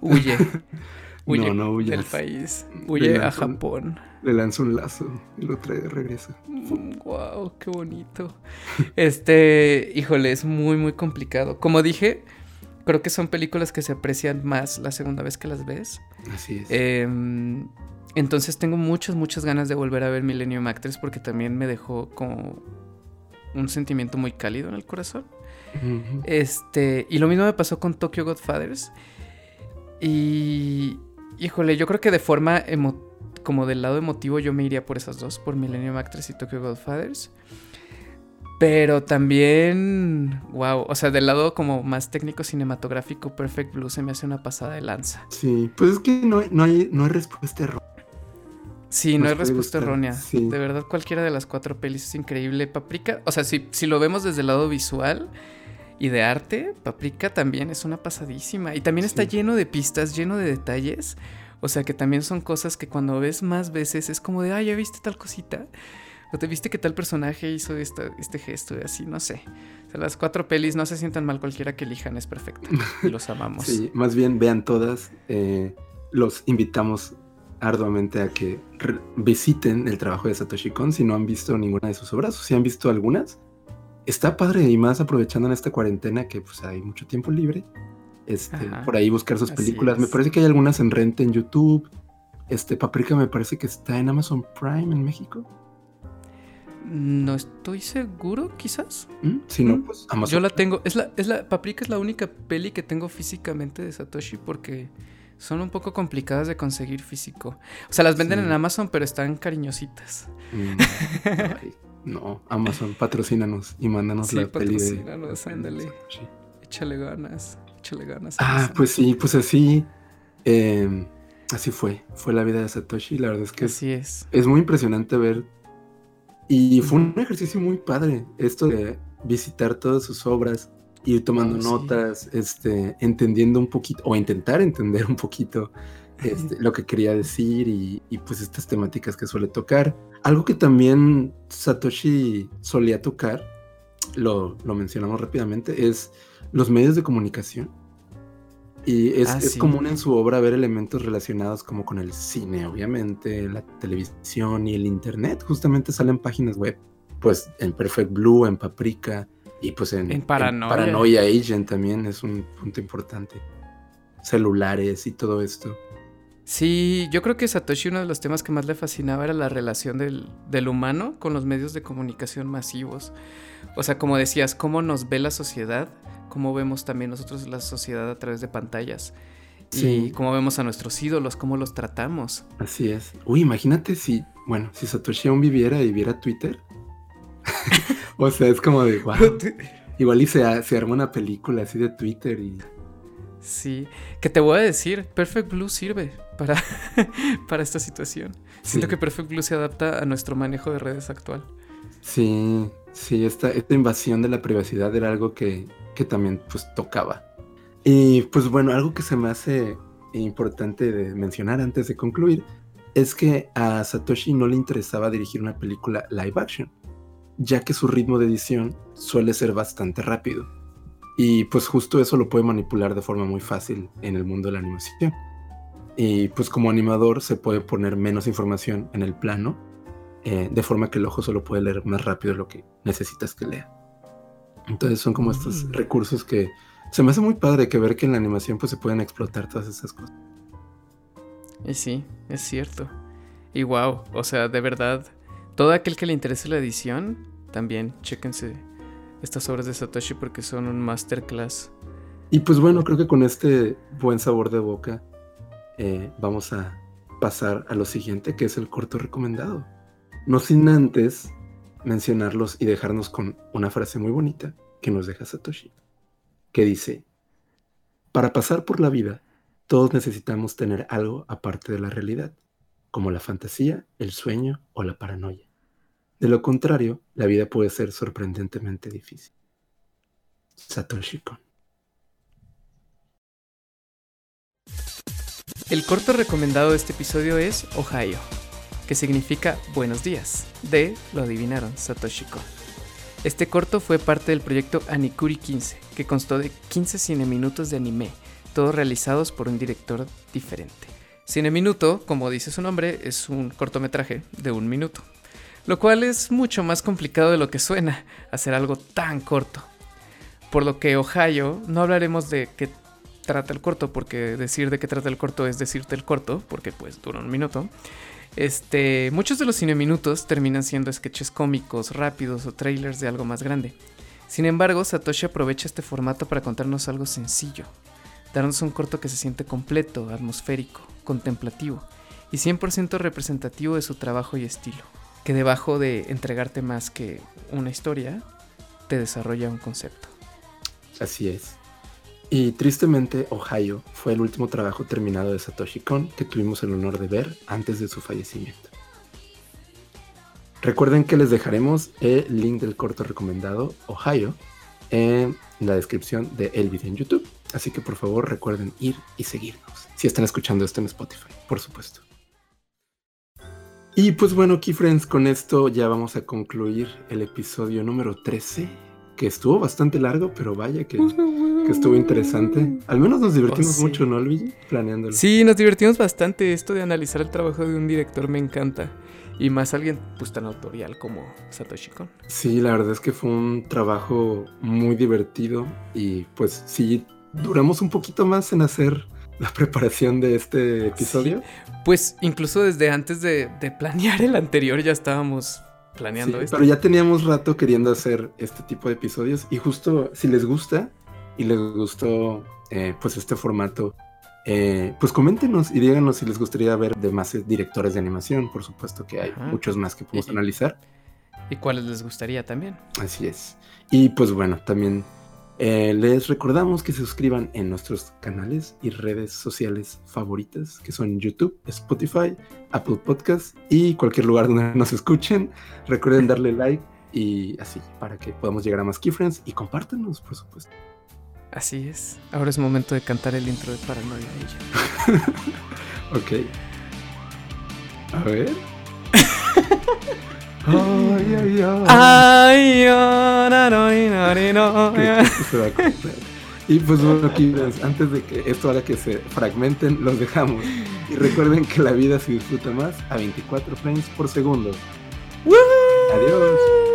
B: Huye. Huye
A: no, no huyas.
B: del país.
A: Le
B: Huye a Japón.
A: Le lanzo un lazo y lo trae de regreso.
B: Wow, qué bonito. Este, híjole, es muy, muy complicado. Como dije, creo que son películas que se aprecian más la segunda vez que las ves.
A: Así es.
B: Em, entonces tengo muchas, muchas ganas de volver a ver Millennium Actress porque también me dejó como un sentimiento muy cálido en el corazón. Este, y lo mismo me pasó con Tokyo Godfathers. Y, híjole, yo creo que de forma emo- como del lado emotivo yo me iría por esas dos, por Millennium Actress y Tokyo Godfathers. Pero también, wow, o sea, del lado como más técnico cinematográfico, Perfect Blue se me hace una pasada de lanza.
A: Sí, pues es que no hay, no hay, no hay respuesta errónea.
B: Sí, no hay respuesta errónea.
A: sí.
B: De verdad, cualquiera de las cuatro pelis es increíble. Paprika, o sea, si, si lo vemos desde el lado visual y de arte, Paprika también es una pasadísima. Y también está lleno de pistas, lleno de detalles. O sea, que también son cosas que cuando ves más veces es como de, ah, ya viste tal cosita. O te viste que tal personaje hizo esta- este gesto y así, no sé. O sea, las cuatro pelis no se sientan mal cualquiera que elijan, es perfecta. Y los amamos.
A: Sí, más bien vean todas. eh, los invitamos arduamente a que visiten el trabajo de Satoshi Kon si no han visto ninguna de sus obras o si han visto algunas. Está padre y más aprovechando en esta cuarentena que pues hay mucho tiempo libre. Este,
B: Ajá,
A: por ahí buscar sus películas. Me parece que hay algunas en renta en YouTube. Este, Paprika me parece que está en Amazon Prime en México.
B: No estoy seguro, quizás.
A: ¿Mm? Si no,
B: Mm,
A: pues Amazon.
B: Yo la tengo. Es la, es la. Paprika es la única peli que tengo físicamente de Satoshi porque son un poco complicadas de conseguir físico. O sea, las venden
A: Sí.
B: en Amazon, pero están cariñositas.
A: Mm, no, Amazon, patrocínanos y mándanos
B: Sí,
A: la peli de.
B: patrocínanos, ándale. Échale ganas. Échale ganas.
A: Ah,
B: Amazon.
A: pues sí, pues así. eh, así fue. Fue la vida de Satoshi. La verdad es que es,
B: Así es.
A: es muy impresionante ver. Y fue un ejercicio muy padre. Esto de visitar todas sus obras, ir tomando
B: Oh, sí.
A: notas, este, entendiendo un poquito, o intentar entender un poquito este, lo que quería decir y, y, pues estas temáticas que suele tocar. Algo que también Satoshi solía tocar, lo, lo mencionamos rápidamente, es los medios de comunicación. Y es,
B: Ah,
A: es
B: sí.
A: común en su obra ver elementos relacionados como con el cine, obviamente, la televisión y el internet. Justamente salen páginas web, pues en Perfect Blue, en Paprika y pues en,
B: En Paranoia.
A: Paranoia Agent también es un punto importante. Celulares y todo esto.
B: Sí, yo creo que Satoshi uno de los temas que más le fascinaba era la relación del, del humano con los medios de comunicación masivos. O sea, como decías, cómo nos ve la sociedad, cómo vemos también nosotros la sociedad a través de pantallas. Y
A: Sí.
B: cómo vemos a nuestros ídolos, cómo los tratamos.
A: Así es. Uy, imagínate si, bueno, si Satoshi aún viviera y viera Twitter. o sea, es como de, wow. Igual y se, se arma una película así de Twitter y...
B: Sí, que te voy a decir, Perfect Blue sirve para, para esta situación. Siento que Perfect Blue se adapta a nuestro manejo de redes actual.
A: Sí, sí, esta, esta invasión de la privacidad era algo que, que también pues tocaba. Y pues bueno, algo que se me hace importante de mencionar antes de concluir es que a Satoshi no le interesaba dirigir una película live action, ya que su ritmo de edición suele ser bastante rápido. Y pues justo eso lo puede manipular de forma muy fácil en el mundo de la animación. Y pues como animador se puede poner menos información en el plano eh, de forma que el ojo solo puede leer más rápido lo que necesitas que lea. Entonces son como estos
B: Mm.
A: recursos que se me hace muy padre que ver que en la animación pues se pueden explotar todas esas cosas.
B: Y sí, es cierto. Y wow, o sea, de verdad, todo aquel que le interese la edición, también chéquense estas obras de Satoshi porque son un masterclass.
A: Y pues bueno, creo que con este buen sabor de boca eh, vamos a pasar a lo siguiente, que es el corto recomendado. No sin antes mencionarlos y dejarnos con una frase muy bonita que nos deja Satoshi, que dice, para pasar por la vida, todos necesitamos tener algo aparte de la realidad, como la fantasía, el sueño o la paranoia. De lo contrario, la vida puede ser sorprendentemente difícil. Satoshi Kon.
B: El corto recomendado de este episodio es Ohio, que significa buenos días, de, lo adivinaron, Satoshi Kon. Este corto fue parte del proyecto Anikuri 15, que constó de 15 cineminutos de anime, todos realizados por un director diferente. Cineminuto, como dice su nombre, es un cortometraje de un minuto, lo cual es mucho más complicado de lo que suena hacer algo tan corto. Por lo que Ohio, no hablaremos de qué trata el corto, porque decir de qué trata el corto es decirte el corto, porque pues dura un minuto. Este, muchos de los cineminutos terminan siendo sketches cómicos, rápidos o trailers de algo más grande. Sin embargo, Satoshi aprovecha este formato para contarnos algo sencillo, darnos un corto que se siente completo, atmosférico, contemplativo y 100% representativo de su trabajo y estilo, que debajo de entregarte más que una historia, te desarrolla un concepto.
A: Así es. Y tristemente, Ohio fue el último trabajo terminado de Satoshi Kon que tuvimos el honor de ver antes de su fallecimiento. Recuerden que les dejaremos el link del corto recomendado Ohio en la descripción de el video en YouTube. Así que por favor recuerden ir y seguirnos. Si están escuchando esto en Spotify, por supuesto. Y pues bueno, Keyfriends, con esto ya vamos a concluir el episodio número 13, que estuvo bastante largo, pero vaya que, que estuvo interesante. Al menos nos divertimos
B: Oh, sí.
A: mucho, ¿no, Luigi? Planeándolo.
B: Sí, nos divertimos bastante. Esto de analizar el trabajo de un director me encanta. Y más alguien pues tan autorial como Satoshi Kon.
A: Sí, la verdad es que fue un trabajo muy divertido y pues sí, duramos un poquito más en hacer la preparación de este episodio.
B: Pues incluso desde antes de, de planear el anterior ya estábamos planeando
A: Sí,
B: esto.
A: pero ya teníamos rato queriendo hacer este tipo de episodios y justo si les gusta y les gustó eh, pues este formato, eh, pues coméntenos y díganos si les gustaría ver demás eh, directores de animación, por supuesto que hay
B: Ajá.
A: muchos más que podemos
B: Y-
A: analizar.
B: ¿Y cuáles les gustaría también?
A: Así es. Y pues bueno, también eh, les recordamos que se suscriban en nuestros canales y redes sociales favoritas, que son YouTube, Spotify, Apple Podcast y cualquier lugar donde nos escuchen. Recuerden darle like y así, para que podamos llegar a más keyfriends y compártanos, por supuesto.
B: Así es. Ahora es momento de cantar el intro de Paranoia.
A: Ok. A ver. Ay, ay, ay.
B: Oh.
A: Y pues bueno, pues, antes de que esto haga que se fragmenten, los dejamos. Y recuerden que la vida se disfruta más a 24 frames por segundo. Adiós.